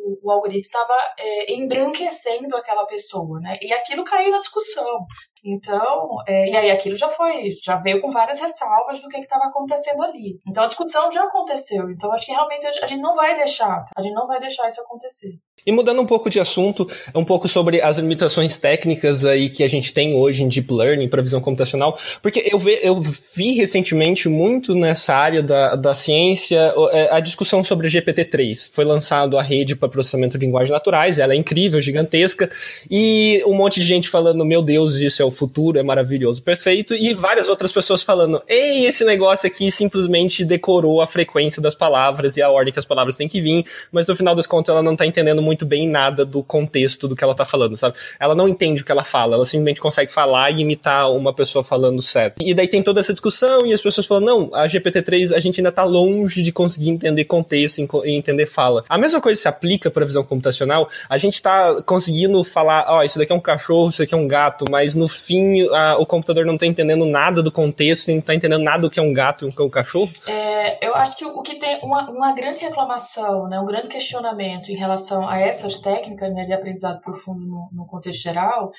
o, algoritmo estava é, embranquecendo aquela pessoa, né? E aquilo caiu na discussão. Então, é, e aí aquilo já foi, já veio com várias ressalvas do que estava acontecendo ali. Então a discussão já aconteceu. Então acho que realmente a gente não vai deixar, a gente não vai deixar isso acontecer. E mudando um pouco de assunto, um pouco sobre as limitações técnicas aí que a gente tem hoje em Deep Learning para visão computacional, porque eu, ve, eu vi recentemente muito nessa área da, da ciência é, a discussão sobre GPT-3. Foi lançado a rede para processamento de linguagens naturais, ela é incrível, gigantesca, e um monte de gente falando, meu Deus, isso é o futuro, é maravilhoso, perfeito, e várias outras pessoas falando, ei, esse negócio aqui simplesmente decorou a frequência das palavras e a ordem que as palavras têm que vir, mas no final das contas ela não está entendendo muito muito bem nada do contexto do que ela tá falando, sabe? Ela não entende o que ela fala, ela simplesmente consegue falar e imitar uma pessoa falando certo. E daí tem toda essa discussão e as pessoas falam, não, a GPT-3 a gente ainda tá longe de conseguir entender contexto e entender fala. A mesma coisa se aplica para visão computacional, a gente tá conseguindo falar, ó, oh, isso daqui é um cachorro, isso daqui é um gato, mas no fim a, o computador não tá entendendo nada do contexto, não tá entendendo nada do que é um gato e o que é um cachorro? É, eu acho que o que tem uma, uma grande reclamação, né, um grande questionamento em relação a essas técnicas né, de aprendizado profundo no, no contexto geral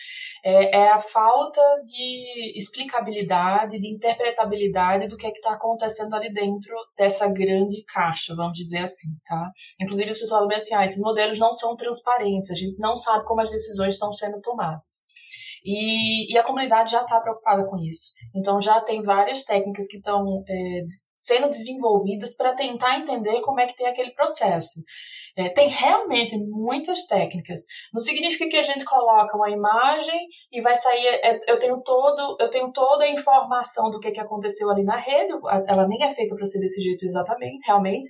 é, é, a falta de explicabilidade, de interpretabilidade do que é está acontecendo ali dentro dessa grande caixa, vamos dizer assim, tá? Inclusive as pessoas falam assim, ah, esses modelos não são transparentes, a gente não sabe como as decisões estão sendo tomadas. E, e a comunidade já está preocupada com isso. Então já tem várias técnicas que estão é, sendo desenvolvidas para tentar entender como é que tem aquele processo. É, tem realmente muitas técnicas. Não significa que a gente coloca uma imagem e vai sair. É, eu tenho todo, eu tenho toda a informação do que, que aconteceu ali na rede. Ela nem é feita para ser desse jeito exatamente, realmente.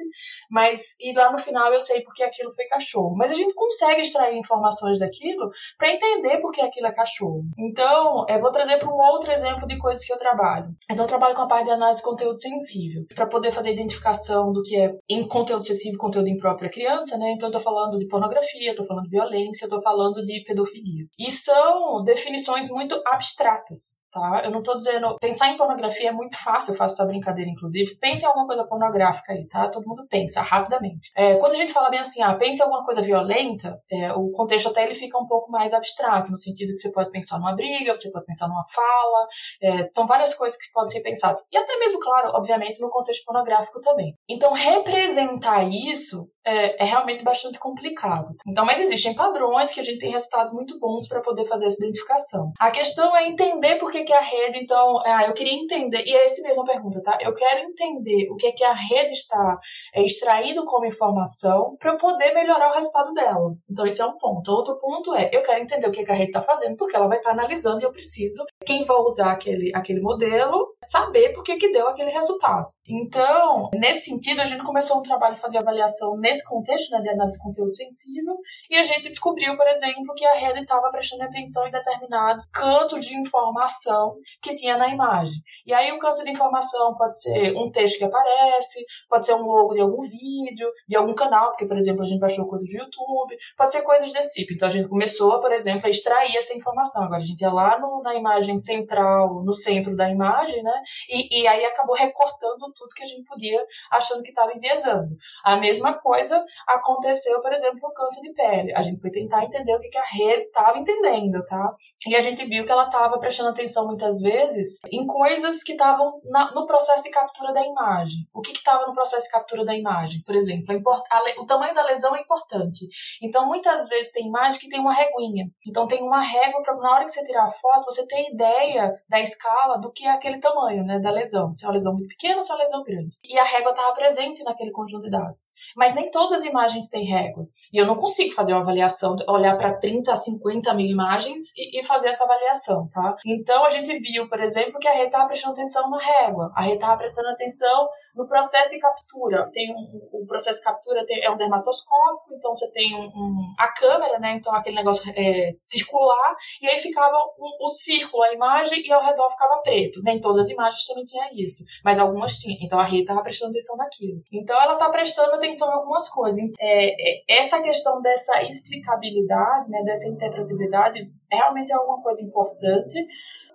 Mas e lá no final eu sei porque aquilo foi cachorro. Mas a gente consegue extrair informações daquilo para entender porque aquilo é cachorro. Então, eu vou trazer para um outro exemplo de coisas que eu trabalho. Então, eu trabalho com a parte de análise de conteúdo sensível para poder fazer a identificação do que é em conteúdo sensível, conteúdo impróprio à criança né? Então, eu tô falando de pornografia, estou falando de violência, estou falando de pedofilia. E são definições muito abstratas tá? Eu não tô dizendo. Pensar em pornografia é muito fácil, eu faço essa brincadeira, inclusive. Pense em alguma coisa pornográfica aí, tá? Todo mundo pensa rapidamente. É, quando a gente fala bem assim, ah, pense em alguma coisa violenta, é, o contexto até ele fica um pouco mais abstrato, no sentido que você pode pensar numa briga, você pode pensar numa fala, é, são várias coisas que podem ser pensadas. E até mesmo, claro, obviamente, no contexto pornográfico também. Então, representar isso é, é, realmente bastante complicado. Então, mas existem padrões que a gente tem resultados muito bons para poder fazer essa identificação. A questão é entender por que que, é a rede, então, ah, eu queria entender, e é essa mesma pergunta, tá? Eu quero entender o que é que a rede está é, extraindo como informação para eu poder melhorar o resultado dela. Então, esse é um ponto. Outro ponto é, eu quero entender o que, é que a rede está fazendo, porque ela vai estar tá analisando e eu preciso, quem vai usar aquele, aquele modelo, saber por que, que deu aquele resultado. Então, nesse sentido, a gente começou um trabalho de fazer avaliação nesse contexto, né, de análise de conteúdo sensível, e a gente descobriu, por exemplo, que a rede estava prestando atenção em determinado canto de informação que tinha na imagem. E aí o canto de informação pode ser um texto que aparece, pode ser um logo de algum vídeo, de algum canal, porque, por exemplo, a gente baixou coisas do YouTube, pode ser coisas desse tipo. Então a gente começou, por exemplo, a extrair essa informação. Agora a gente ia lá no, na imagem central, no centro da imagem, né, e, e aí acabou recortando tudo que a gente podia, achando que estava enviesando. A mesma coisa aconteceu, por exemplo, no câncer de pele. A gente foi tentar entender o que, que a rede estava entendendo, tá? E a gente viu que ela estava prestando atenção atenção muitas vezes em coisas que estavam no processo de captura da imagem. O que estava no processo de captura da imagem? Por exemplo, a, o tamanho da lesão é importante. Então, muitas vezes tem imagem que tem uma reguinha. Então, tem uma régua para na hora que você tirar a foto, você ter ideia da escala do que é aquele tamanho né, da lesão. Se é uma lesão muito pequena ou se é uma lesão grande. E a régua estava presente naquele conjunto de dados. Mas nem todas as imagens têm régua. E eu não consigo fazer uma avaliação, olhar para 30 a 50 mil imagens e, e, fazer essa avaliação, tá? Então a gente viu, por exemplo, que a rede estava prestando atenção na régua, a rede estava prestando atenção no processo de captura. Tem um, o processo de captura tem, é um dermatoscópio, então você tem um, um, a câmera, né? Então aquele negócio é, circular, e aí ficava o círculo, a imagem, e ao redor ficava preto. Nem todas as imagens também tinha isso, mas algumas tinham. Então a rede estava prestando atenção naquilo. Então ela está prestando atenção em algumas coisas. É, é, essa questão dessa explicabilidade, né, dessa interpretabilidade, realmente é uma coisa importante,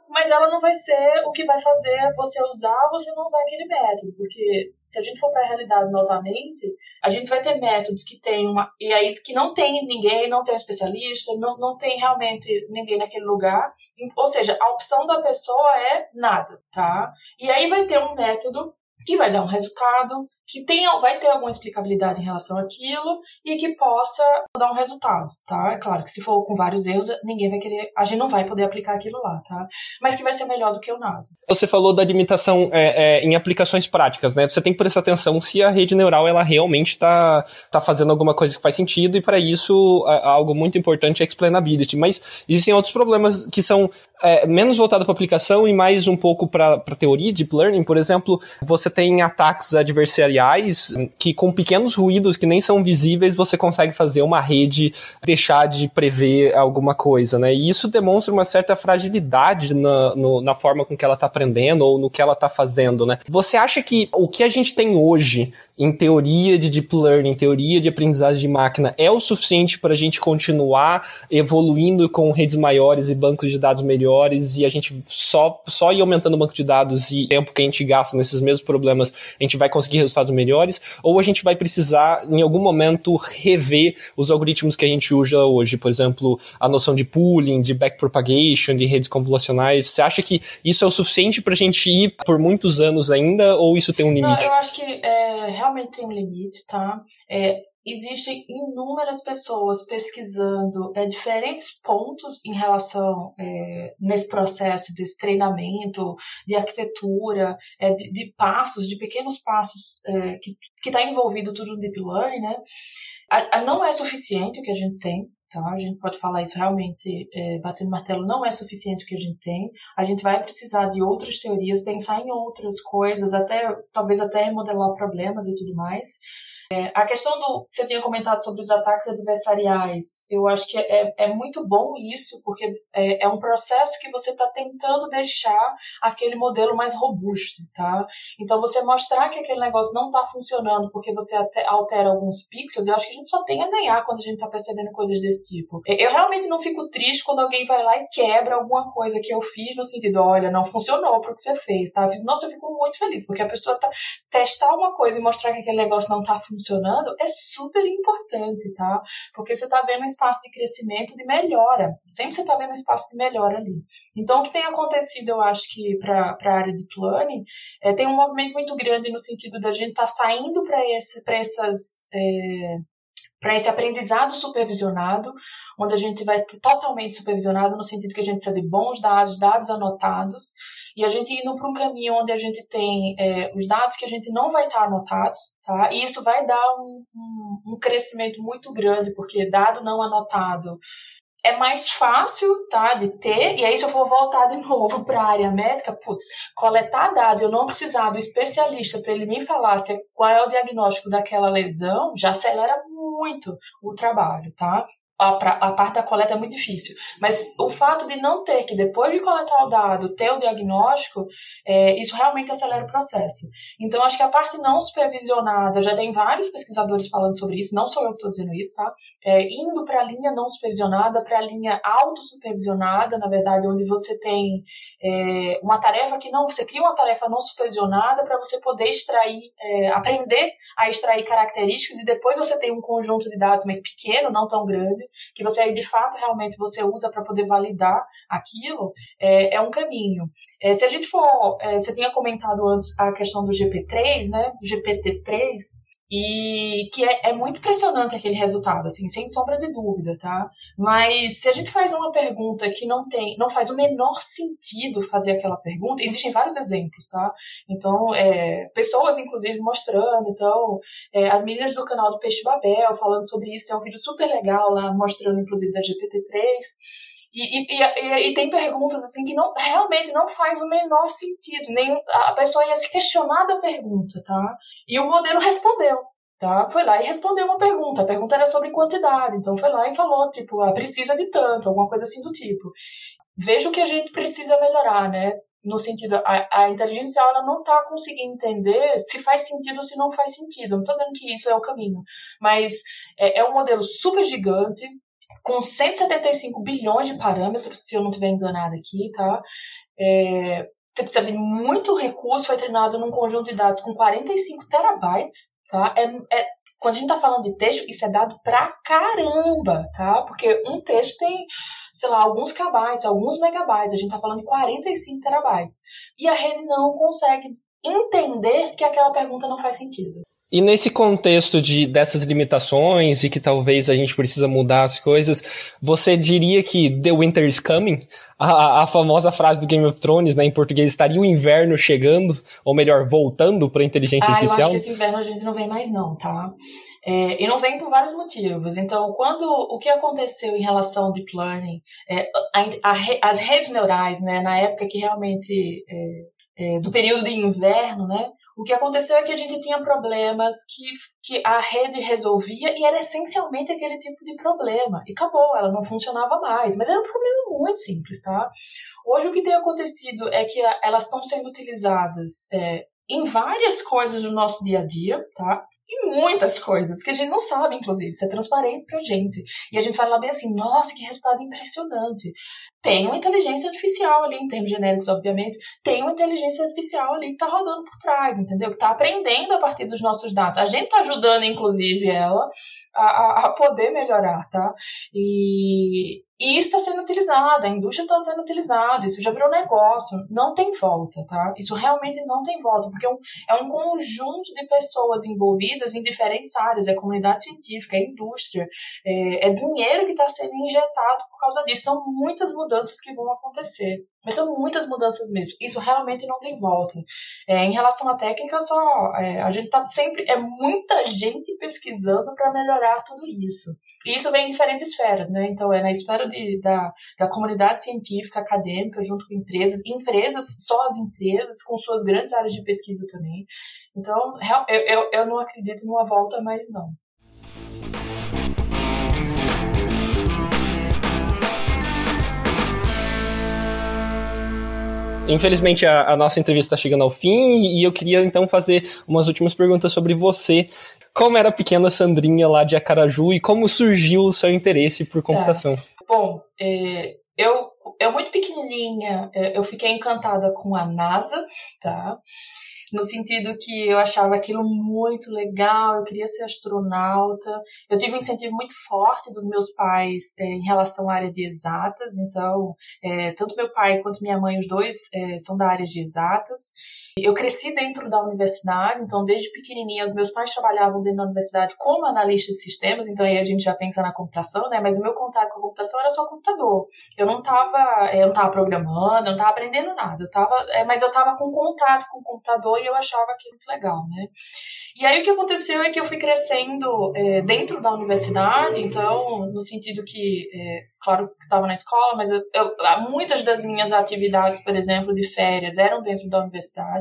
mas ela não vai ser o que vai fazer você usar ou você não usar aquele método, porque se a gente for para a realidade novamente, a gente vai ter métodos que tem uma e aí que não tem ninguém, não tem um especialista, não, não tem realmente ninguém naquele lugar, ou seja, a opção da pessoa é nada, tá? E aí vai ter um método que vai dar um resultado que tenha, vai ter alguma explicabilidade em relação àquilo e que possa dar um resultado, tá? É claro que se for com vários erros, ninguém vai querer, a gente não vai poder aplicar aquilo lá, tá? Mas que vai ser melhor do que o nada. Você falou da limitação é, é, em aplicações práticas, né? Você tem que prestar atenção se a rede neural ela realmente está tá fazendo alguma coisa que faz sentido e para isso algo muito importante é explainability. Mas existem outros problemas que são é, menos voltados para aplicação e mais um pouco para teoria, deep learning, por exemplo, você tem ataques adversariais que com pequenos ruídos que nem são visíveis você consegue fazer uma rede deixar de prever alguma coisa, né? E isso demonstra uma certa fragilidade na, no, na forma com que ela está aprendendo ou no que ela está fazendo, né? Você acha que o que a gente tem hoje em teoria de deep learning, teoria de aprendizagem de máquina, é o suficiente para a gente continuar evoluindo com redes maiores e bancos de dados melhores e a gente só, só ir aumentando o banco de dados e tempo que a gente gasta nesses mesmos problemas, a gente vai conseguir resultados melhores? Ou a gente vai precisar, em algum momento, rever os algoritmos que a gente usa hoje? Por exemplo, a noção de pooling, de backpropagation, de redes convolucionais. Você acha que isso é o suficiente para a gente ir por muitos anos ainda ou isso tem um limite? Não, eu acho que é, realmente tem um limite, tá? É, existem inúmeras pessoas pesquisando é, diferentes pontos em relação é, nesse processo desse treinamento, de arquitetura, é, de, de, passos, de pequenos passos é, que está envolvido tudo no deep learning, né? A, a não é suficiente o que a gente tem, tá? A gente pode falar isso realmente, é, batendo martelo, não é suficiente o que a gente tem. A gente vai precisar de outras teorias, pensar em outras coisas, até talvez até remodelar problemas e tudo mais. É, a questão do você tinha comentado sobre os ataques adversariais, eu acho que é, é muito bom isso, porque é, é um processo que você está tentando deixar aquele modelo mais robusto, tá? Então, você mostrar que aquele negócio não está funcionando porque você altera alguns pixels, eu acho que a gente só tem a ganhar quando a gente está percebendo coisas desse tipo. Eu realmente não fico triste quando alguém vai lá e quebra alguma coisa que eu fiz no sentido, olha, não funcionou para o que você fez, tá? Nossa, eu fico muito feliz, porque a pessoa tá, testar uma coisa e mostrar que aquele negócio não está funcionando funcionando é super importante, tá? Porque você está vendo um espaço de crescimento, de melhora. Sempre você está vendo um espaço de melhora ali. Então, o que tem acontecido, eu acho que para a área de planning, é, tem um movimento muito grande no sentido da gente tá saindo para essas. É, para esse aprendizado supervisionado, onde a gente vai ter totalmente supervisionado, no sentido que a gente precisa de bons dados, dados anotados, e a gente indo para um caminho onde a gente tem é, os dados que a gente não vai estar anotados, tá? E isso vai dar um, um, um crescimento muito grande, porque dado não anotado é mais fácil, tá, de ter, e aí se eu for voltar de novo para a área médica, putz, coletar dado, eu não precisar do especialista para ele me falar se, qual é o diagnóstico daquela lesão, já acelera muito o trabalho, tá? A, a, parte da coleta é muito difícil. Mas o fato de não ter que, depois de coletar o dado, ter o diagnóstico, é, isso realmente acelera o processo. Então, acho que a parte não supervisionada, já tem vários pesquisadores falando sobre isso, não sou eu que estou dizendo isso, tá? É, indo para a linha não supervisionada, para a linha autossupervisionada, na verdade, onde você tem é, uma tarefa que não. Você cria uma tarefa não supervisionada para você poder extrair, é, aprender a extrair características e depois você tem um conjunto de dados mais pequeno, não tão grande que você aí de fato realmente você usa para poder validar aquilo, é, é um caminho. É, se a gente for, é, você tinha comentado antes a questão do GP3, né, do GPT-3, e que é, é, muito impressionante aquele resultado, assim, sem sombra de dúvida, tá? Mas se a gente faz uma pergunta que não tem, não faz o menor sentido fazer aquela pergunta, existem vários exemplos, tá? Então, é, pessoas, inclusive, mostrando, então, é, as meninas do canal do Peixe Babel falando sobre isso, tem um vídeo super legal lá, mostrando, inclusive, da GPT-3, e, e, e, e, tem perguntas assim que não, realmente não faz o menor sentido. Nem, a pessoa ia se questionar da pergunta, tá? E o modelo respondeu. Tá? Foi lá e respondeu uma pergunta. A pergunta era sobre quantidade, então foi lá e falou, tipo, ah, precisa de tanto, alguma coisa assim do tipo. Veja o que a gente precisa melhorar, né? No sentido, a, a inteligência ela não está conseguindo entender se faz sentido ou se não faz sentido. Não estou dizendo que isso é o caminho, mas é, é um modelo super gigante, com 175 bilhões de parâmetros, se eu não estiver enganado aqui, tá? É, precisa de muito recurso, foi treinado num conjunto de dados com 45 terabytes, tá? É, é, quando a gente está falando de texto, isso é dado pra caramba, tá? Porque um texto tem, sei lá, alguns kbytes, alguns megabytes, a gente está falando de 45 terabytes. E a rede não consegue entender que aquela pergunta não faz sentido. E nesse contexto de, dessas limitações e que talvez a gente precisa mudar as coisas, você diria que The Winter is Coming, a, a famosa frase do Game of Thrones, né, em português, estaria o inverno chegando, ou melhor, voltando para a inteligência ah, artificial? Eu acho que esse inverno a gente não vem mais não, tá? É, e não vem por vários motivos. Então, quando o que aconteceu em relação ao deep learning, é, a, a, as redes neurais, né, na época que realmente é, é, do período de inverno, né? O que aconteceu é que a gente tinha problemas que, que a rede resolvia e era essencialmente aquele tipo de problema. E acabou, ela não funcionava mais. Mas era um problema muito simples, tá? Hoje o que tem acontecido é que elas estão sendo utilizadas é, em várias coisas do nosso dia a dia, tá? E muitas coisas que a gente não sabe, inclusive, isso é transparente pra gente. E a gente fala bem assim, nossa, que resultado impressionante tem uma inteligência artificial ali, em termos genéricos, obviamente, tem uma inteligência artificial ali que está rodando por trás, entendeu? Que está aprendendo a partir dos nossos dados. A gente está ajudando, inclusive, ela a, a, poder melhorar, tá? E, e isso está sendo utilizado, a indústria está sendo utilizada, isso já virou negócio, não tem volta, tá? Isso realmente não tem volta, porque é um, é um conjunto de pessoas envolvidas em diferentes áreas, é comunidade científica, é indústria, é, é dinheiro que está sendo injetado por causa disso. São muitas mudanças que vão acontecer. Mas são muitas mudanças mesmo. Isso realmente não tem volta. É, em relação à técnica, só é, a gente tá sempre. É muita gente pesquisando para melhorar tudo isso. E isso vem em diferentes esferas, né? Então, é na esfera de, da, da comunidade científica, acadêmica, junto com empresas, empresas, só as empresas, com suas grandes áreas de pesquisa também. Então, eu, eu, eu não acredito numa volta mais, não. Infelizmente, a, a nossa entrevista está chegando ao fim e eu queria então fazer umas últimas perguntas sobre você. Como era a pequena Sandrinha lá de Acaraju e como surgiu o seu interesse por computação? Tá. Bom, é, eu, eu muito pequenininha, é, eu fiquei encantada com a NASA, tá? No sentido que eu achava aquilo muito legal, eu queria ser astronauta. Eu tive um incentivo muito forte dos meus pais é, em relação à área de exatas, então, é, tanto meu pai quanto minha mãe, os dois é, são da área de exatas. Eu cresci dentro da universidade, então desde pequenininha os meus pais trabalhavam dentro da universidade como analista de sistemas, então aí a gente já pensa na computação, né? Mas o meu contato com a computação era só computador. Eu não estava, eu não tava programando, eu não estava aprendendo nada. Eu tava, é, mas eu estava com contato com o computador e eu achava aquilo muito legal, né? E aí o que aconteceu é que eu fui crescendo é, dentro da universidade, então no sentido que é, claro que estava na escola, mas eu, eu, muitas das minhas atividades, por exemplo, de férias, eram dentro da universidade.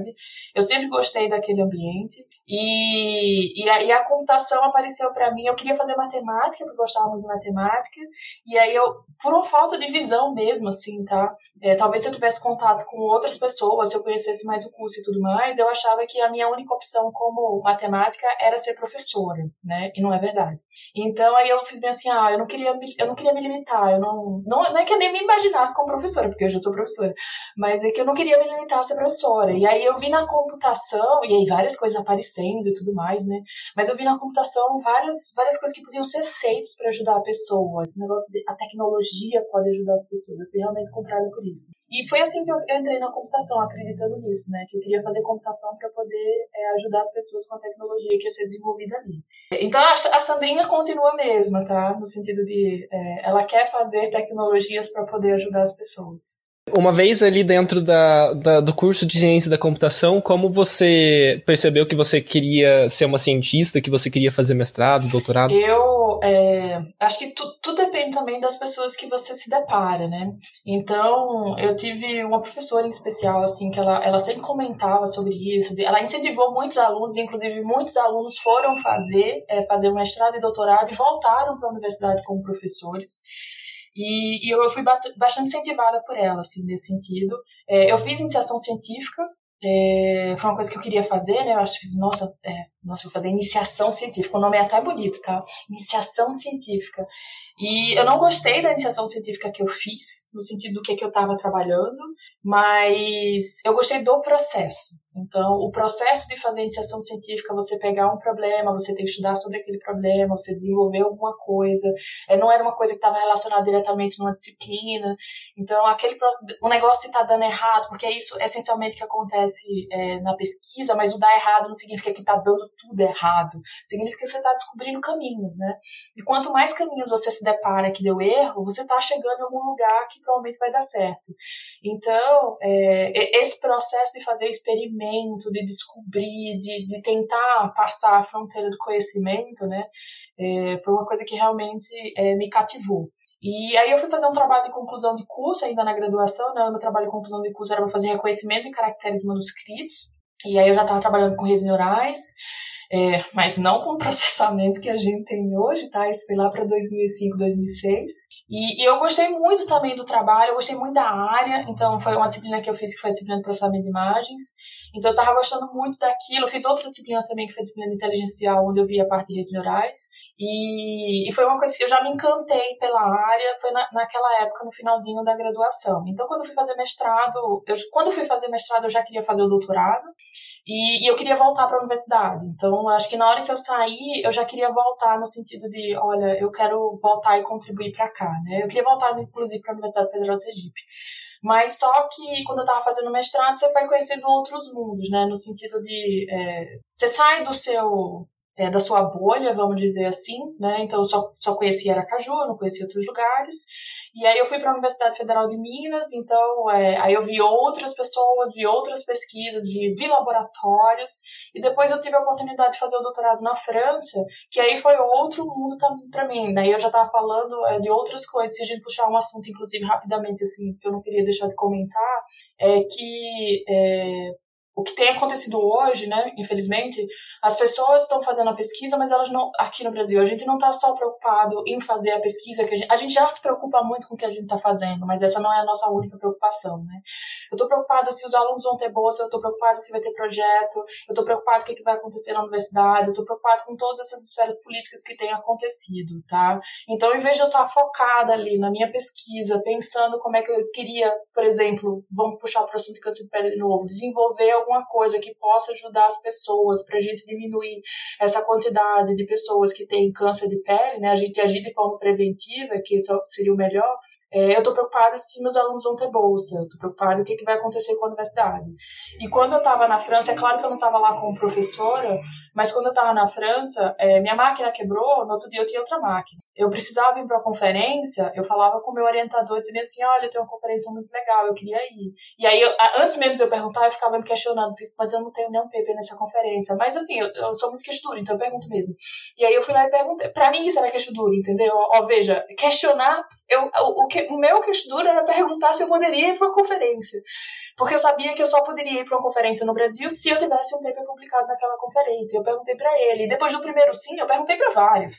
Eu sempre gostei daquele ambiente. E, e, a, e a computação apareceu para mim. Eu queria fazer matemática, porque eu gostava muito de matemática. E aí eu, por uma falta de visão mesmo, assim, tá? É, talvez se eu tivesse contato com outras pessoas, se eu conhecesse mais o curso e tudo mais, eu achava que a minha única opção como matemática era ser professora, né? E não é verdade. Então aí eu fiz bem assim, ah, eu não queria, eu não queria me limitar eu não, não, não é que eu nem me imaginasse como professora, porque eu já sou professora, mas é que eu não queria me limitar a ser professora. E aí eu vi na computação, e aí várias coisas aparecendo e tudo mais, né? Mas eu vi na computação várias, várias coisas que podiam ser feitas para ajudar a pessoa. Esse negócio de a tecnologia pode ajudar as pessoas. Eu fui realmente comprada por isso. E foi assim que eu entrei na computação, acreditando nisso, né? Que eu queria fazer computação para poder é, ajudar as pessoas com a tecnologia que ia ser desenvolvida ali. Então a, Sandrinha continua a mesma, tá? No sentido de é, ela quer fazer tecnologias para poder ajudar as pessoas. Uma vez ali dentro da, da, do curso de ciência da computação, como você percebeu que você queria ser uma cientista, que você queria fazer mestrado, doutorado? Eu é, acho que tu, tudo depende também das pessoas que você se depara, né? Então, eu tive uma professora em especial, assim, que ela, ela sempre comentava sobre isso, ela incentivou muitos alunos, inclusive muitos alunos foram fazer, é, fazer mestrado e doutorado e voltaram para a universidade como professores. E, e eu fui bastante incentivada por ela, assim, nesse sentido. É, eu fiz iniciação científica, é, foi uma coisa que eu queria fazer, né? Eu acho que fiz, nossa, é, nossa, vou fazer iniciação científica. O nome é até bonito, tá? Iniciação científica. E eu não gostei da iniciação científica que eu fiz, no sentido do que, que eu estava trabalhando, mas eu gostei do processo. Então, o processo de fazer iniciação científica, você pegar um problema, você tem que estudar sobre aquele problema, você desenvolver alguma coisa, é, não era uma coisa que estava relacionada diretamente numa disciplina. Então, aquele o negócio está dando errado, porque é isso essencialmente que acontece é, na pesquisa, mas o dar errado não significa que está dando tudo errado, significa que você está descobrindo caminhos, né? E quanto mais caminhos você se depara que deu erro, você está chegando em algum lugar que provavelmente vai dar certo. Então, é, esse processo de fazer experimento, de descobrir, de, de tentar passar a fronteira do conhecimento, né, é, foi uma coisa que realmente é, me cativou. E aí eu fui fazer um trabalho de conclusão de curso, ainda na graduação, né? Meu trabalho de conclusão de curso era para fazer reconhecimento de caracteres manuscritos. E aí eu já estava trabalhando com redes neurais, é, mas não com o processamento que a gente tem hoje, tá? Isso foi lá para 2005, 2006. E, e, eu gostei muito também do trabalho, eu gostei muito da área, então foi uma disciplina que eu fiz que foi a disciplina de processamento de imagens. Então eu estava gostando muito daquilo. Eu fiz outra disciplina também que foi a disciplina de inteligência onde eu vi a parte de redes neurais. E, e foi uma coisa que eu já me encantei pela área, foi na, naquela época, no finalzinho da graduação. Então quando eu fui fazer mestrado, eu, quando eu fui fazer mestrado eu já queria fazer o doutorado. E, e, eu queria voltar para a universidade. Então, acho que na hora que eu saí, eu já queria voltar no sentido de, olha, eu quero voltar e contribuir para cá, né? Eu queria voltar, inclusive, para a Universidade Federal de Sergipe. Mas só que quando eu estava fazendo mestrado, você vai conhecendo outros mundos, né? No sentido de, é, você sai do seu é, da sua bolha, vamos dizer assim, né? Então eu só, só conhecia Aracaju, não conhecia outros lugares. E aí eu fui para a Universidade Federal de Minas, então é, aí eu vi outras pessoas, vi outras pesquisas, vi, vi laboratórios, e depois eu tive a oportunidade de fazer o doutorado na França, que aí foi outro mundo para mim. Daí eu já estava falando é, de outras coisas, se a gente puxar um assunto, inclusive, rapidamente, assim, que eu não queria deixar de comentar, é que é, o que tem acontecido hoje, né, infelizmente, as pessoas estão fazendo a pesquisa, mas elas não, aqui no Brasil, a gente não está só preocupado em fazer a pesquisa, que a gente, a gente já se preocupa muito com o que a gente está fazendo, mas essa não é a nossa única preocupação, né. Eu estou preocupada se os alunos vão ter bolsa, eu estou preocupada se vai ter projeto, eu estou preocupada com o que vai acontecer na universidade, eu estou preocupada com todas essas esferas políticas que têm acontecido, tá. Então, em vez de eu estar focada ali na minha pesquisa, pensando como é que eu queria, por exemplo, vamos puxar para o assunto que eu sempre de novo, desenvolver alguma coisa que possa ajudar as pessoas para a gente diminuir essa quantidade de pessoas que têm câncer de pele, né? A gente agir de forma preventiva, que seria o melhor. É, eu estou preocupada se meus alunos vão ter bolsa, eu estou preocupada o que, que vai acontecer com a universidade. E quando eu estava na França, é claro que eu não estava lá como professora, mas quando eu estava na França, é, minha máquina quebrou, no outro dia eu tinha outra máquina. Eu precisava ir para uma conferência, eu falava com o meu orientador, dizendo assim, olha, tem uma conferência muito legal, eu queria ir. E aí, eu, antes mesmo de eu perguntar, eu ficava me questionando, mas eu não tenho nenhum paper nessa conferência. Mas assim, eu, eu sou muito queixo então eu pergunto mesmo. E aí eu fui lá e perguntei. Para mim isso era queixo duro, entendeu? Ó, veja, questionar, eu, o, o, que, o meu duro era perguntar se eu poderia ir para uma conferência. Porque eu sabia que eu só poderia ir para uma conferência no Brasil se eu tivesse um paper publicado naquela conferência. Eu perguntei para ele. E depois do primeiro sim, eu perguntei para vários.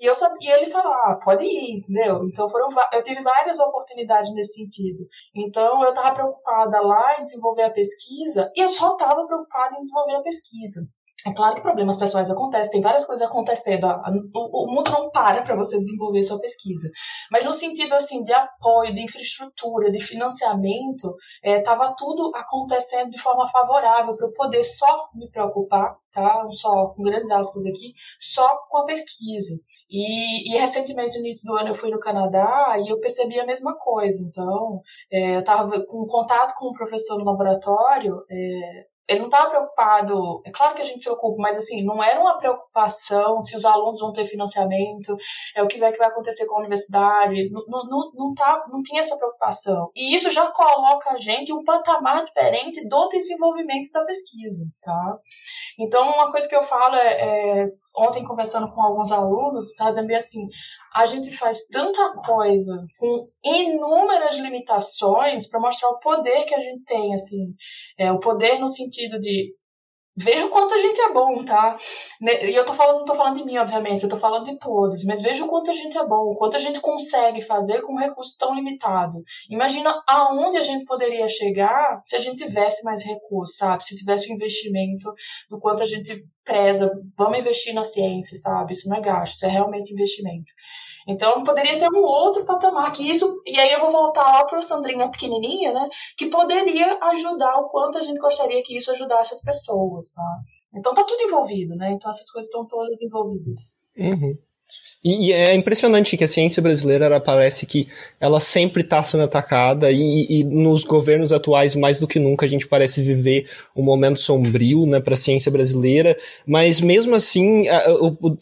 E eu sabia, ele falou, ah, pode ir, entendeu? Então foram, eu tive várias oportunidades nesse sentido. Então eu estava preocupada lá em desenvolver a pesquisa e eu só estava preocupada em desenvolver a pesquisa. É claro que problemas pessoais acontecem, tem várias coisas acontecendo. O, mundo não para para você desenvolver sua pesquisa. Mas no sentido assim de apoio, de infraestrutura, de financiamento, estava é, tudo acontecendo de forma favorável para eu poder só me preocupar, tá? Só com grandes aspas aqui, só com a pesquisa. E, e recentemente no início do ano eu fui no Canadá e eu percebi a mesma coisa. Então, é, eu estava com contato com um professor no laboratório. É, ele não estava preocupado. É claro que a gente preocupa, mas assim, não era uma preocupação se os alunos vão ter financiamento, é o que vai, que vai acontecer com a universidade. Não, não, não, tá, não tinha essa preocupação. E isso já coloca a gente em um patamar diferente do desenvolvimento da pesquisa, tá? Então, uma coisa que eu falo é, é ontem conversando com alguns alunos, está dizendo bem assim, a gente faz tanta coisa com inúmeras limitações para mostrar o poder que a gente tem, assim, é, o poder no sentido de Veja o quanto a gente é bom, tá? E eu tô falando, não tô falando de mim, obviamente, eu tô falando de todos, mas veja o quanto a gente é bom, o quanto a gente consegue fazer com um recurso tão limitado. Imagina aonde a gente poderia chegar se a gente tivesse mais recursos, sabe? Se tivesse o um investimento do quanto a gente preza, vamos investir na ciência, sabe? Isso não é gasto, isso é realmente investimento. Então poderia ter um outro patamar que isso e aí eu vou voltar lá para Sandrinha pequenininha, né? Que poderia ajudar o quanto a gente gostaria que isso ajudasse as pessoas, tá? Então tá tudo envolvido, né? Então essas coisas estão todas envolvidas. Uhum. E, e, é impressionante que a ciência brasileira ela parece que ela sempre está sendo atacada e, e, nos governos atuais mais do que nunca a gente parece viver um momento sombrio né, para a ciência brasileira. Mas mesmo assim,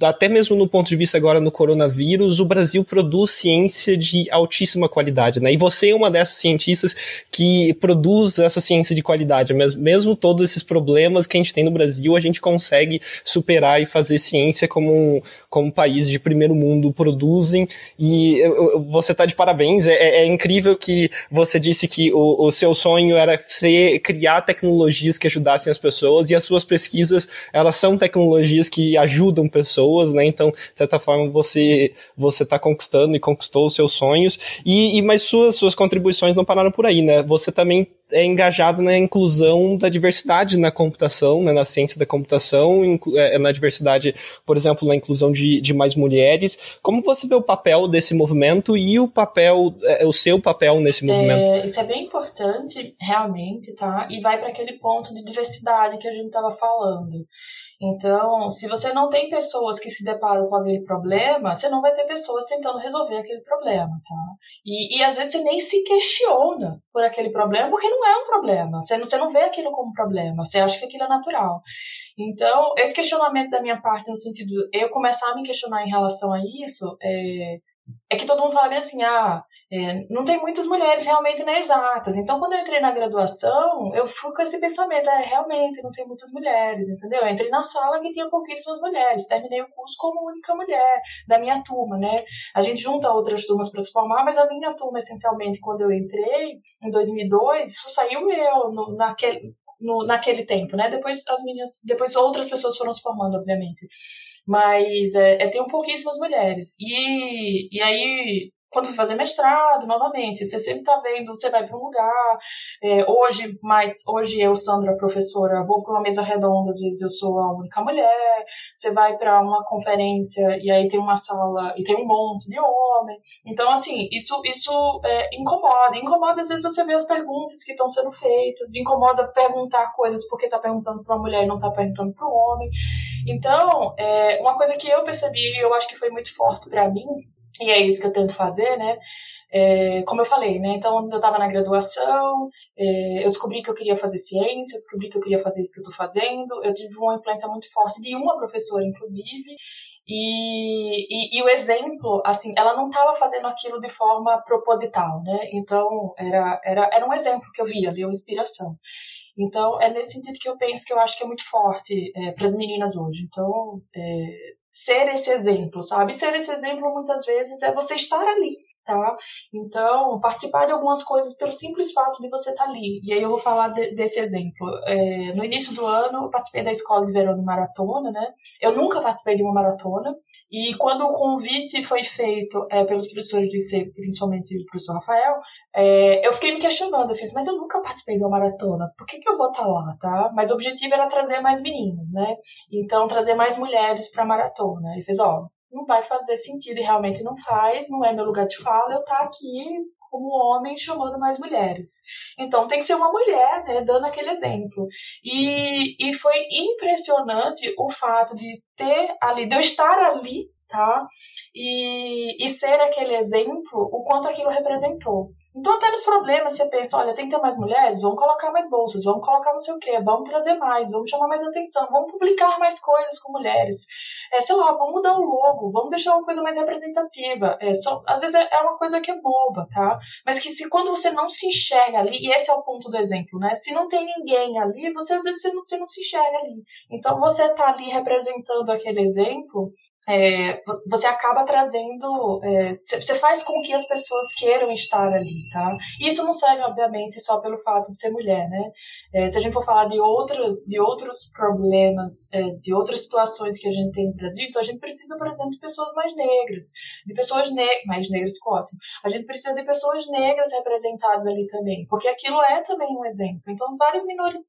até mesmo no ponto de vista agora no coronavírus, o Brasil produz ciência de altíssima qualidade. Né? E você é uma dessas cientistas que produz essa ciência de qualidade. Mas mesmo todos esses problemas que a gente tem no Brasil, a gente consegue superar e fazer ciência como um, como um país de primeiro primeiro mundo produzem e você está de parabéns. É, é, incrível que você disse que o, o, seu sonho era ser, criar tecnologias que ajudassem as pessoas e as suas pesquisas elas são tecnologias que ajudam pessoas, né? Então, de certa forma, você você está conquistando e conquistou os seus sonhos e, e mas suas suas contribuições não pararam por aí, né? Você também é engajado na inclusão da diversidade na computação, né, na ciência da computação, é, na diversidade, por exemplo, na inclusão de, de mais mulheres. Como você vê o papel desse movimento e o papel, é, o seu papel nesse movimento? É, isso é bem importante, realmente, tá? E vai para aquele ponto de diversidade que a gente estava falando. Então, se você não tem pessoas que se deparam com aquele problema, você não vai ter pessoas tentando resolver aquele problema, tá? E, e às vezes você nem se questiona por aquele problema, porque não é um problema. Você não, você não vê aquilo como problema, você acha que aquilo é natural. Então, esse questionamento da minha parte, no sentido eu começar a me questionar em relação a isso, é, é que todo mundo fala bem assim, ah, é, não tem muitas mulheres realmente na exatas. Então, quando eu entrei na graduação, eu fui com esse pensamento, é, realmente não tem muitas mulheres, entendeu? Eu entrei na sala que tinha pouquíssimas mulheres, terminei o curso como única mulher da minha turma, né? A gente junta outras turmas para se formar, mas a minha turma, essencialmente, quando eu entrei, em 2002, isso saiu meu, no, naquele, no, naquele tempo, né? Depois as meninas, depois outras pessoas foram se formando, obviamente mas é, é, tem pouquíssimas mulheres. E, e aí quando fui fazer mestrado, novamente, você sempre está vendo, você vai para um lugar. É, hoje, mas hoje eu, Sandra, professora, vou para uma mesa redonda, às vezes eu sou a única mulher. Você vai para uma conferência e aí tem uma sala e tem um monte de homem. Então, assim, isso, isso é, incomoda. Incomoda, às vezes, você vê as perguntas que estão sendo feitas, incomoda perguntar coisas porque está perguntando para uma mulher e não está perguntando para o homem. Então, é, uma coisa que eu percebi e eu acho que foi muito forte para mim e é isso que eu tento fazer, né? É, como eu falei, né? Então, eu estava na graduação, é, eu descobri que eu queria fazer ciência, eu descobri que eu queria fazer isso que eu estou fazendo. Eu tive uma influência muito forte de uma professora, inclusive, e, e, e, o exemplo, assim, ela não estava fazendo aquilo de forma proposital, né? Então, era, era, era um exemplo que eu via ali, uma inspiração. Então, é nesse sentido que eu penso que eu acho que é muito forte é, para as meninas hoje. Então, é, ser esse exemplo, sabe? Ser esse exemplo muitas vezes é você estar ali, tá? Então, participar de algumas coisas pelo simples fato de você estar tá ali. E aí eu vou falar de, desse exemplo. É, no início do ano, eu participei da escola de verão de maratona, né? Eu nunca participei de uma maratona. E quando o convite foi feito é, pelos professores do IC, principalmente o professor Rafael, é, eu fiquei me questionando. Eu fiz, mas eu nunca participei de uma maratona. Por que, que eu vou estar tá lá, tá? Mas o objetivo era trazer mais meninos, né? Então, trazer mais mulheres para a maratona. E fez, ó, não vai fazer sentido e realmente não faz, não é meu lugar de fala, eu estar tá aqui como homem chamando mais mulheres. Então tem que ser uma mulher, né, dando aquele exemplo. E, e foi impressionante o fato de ter ali, de eu estar ali, tá? E, e ser aquele exemplo, o quanto aquilo representou. Então, até nos problemas, você pensa, olha, tem que ter mais mulheres, vamos colocar mais bolsas, vamos colocar não sei o quê, vamos trazer mais, vamos chamar mais atenção, vamos publicar mais coisas com mulheres. É, sei lá, vamos mudar o logo, vamos deixar uma coisa mais representativa. É, só, às vezes é, é uma coisa que é boba, tá? Mas que se quando você não se enxerga ali, e esse é o ponto do exemplo, né? Se não tem ninguém ali, você às vezes você não, você não se enxerga ali. Então, você tá ali representando aquele exemplo, é, você acaba trazendo, é, você faz com que as pessoas queiram estar ali, tá? Isso não serve, obviamente, só pelo fato de ser mulher, né? É, se a gente for falar de outros, de outros problemas, é, de outras situações que a gente tem no Brasil, então a gente precisa, por exemplo, de pessoas mais negras, de pessoas negras, mais negras ficou ótimo. A gente precisa de pessoas negras representadas ali também, porque aquilo é também um exemplo. Então, várias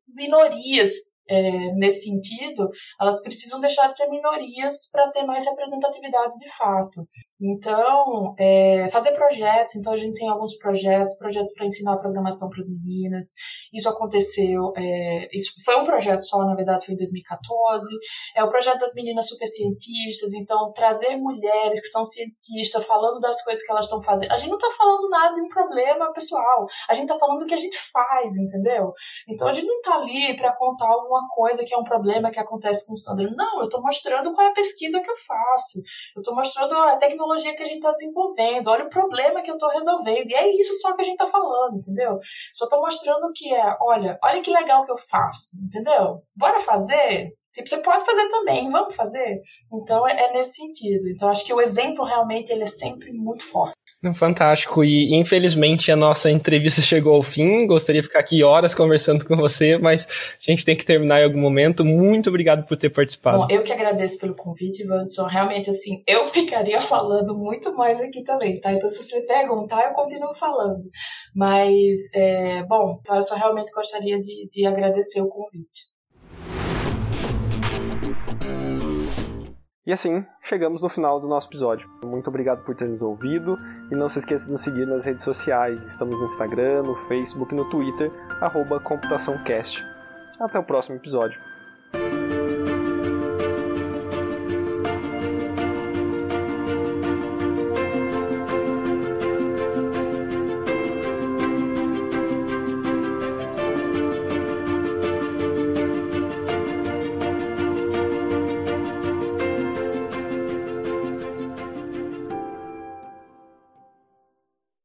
minorias é, nesse sentido, elas precisam deixar de ser minorias para ter mais representatividade de fato. Então, é, fazer projetos, então a gente tem alguns projetos, projetos para ensinar programação para as meninas. Isso aconteceu, é, isso foi um projeto só, na verdade, foi em 2014. É o projeto das meninas super cientistas, então trazer mulheres que são cientistas falando das coisas que elas estão fazendo. A gente não está falando nada de um problema pessoal, a gente está falando do que a gente faz, entendeu? Então a gente não está ali para contar alguma coisa que é um problema que acontece com o Sandro. Não, eu estou mostrando qual é a pesquisa que eu faço. Eu estou mostrando a tecnologia tecnologia que a gente está desenvolvendo, olha o problema que eu estou resolvendo. E é isso só que a gente está falando, entendeu? Só estou mostrando que é, olha, olha que legal que eu faço, entendeu? Bora fazer? Tipo, você pode fazer também, vamos fazer? Então é, é nesse sentido. Então acho que o exemplo realmente ele é sempre muito forte. Fantástico. E infelizmente a nossa entrevista chegou ao fim. Gostaria de ficar aqui horas conversando com você, mas a gente tem que terminar em algum momento. Muito obrigado por ter participado. Bom, eu que agradeço pelo convite, Vanderson. Realmente, assim, eu ficaria falando muito mais aqui também, tá? Então, se você perguntar, eu continuo falando. Mas, é, bom, tá, eu só realmente gostaria de, de agradecer o convite. E assim, chegamos no final do nosso episódio. Muito obrigado por ter nos ouvido e não se esqueça de nos seguir nas redes sociais. Estamos no Instagram, no Facebook no Twitter, arroba ComputaçãoCast. Até o próximo episódio.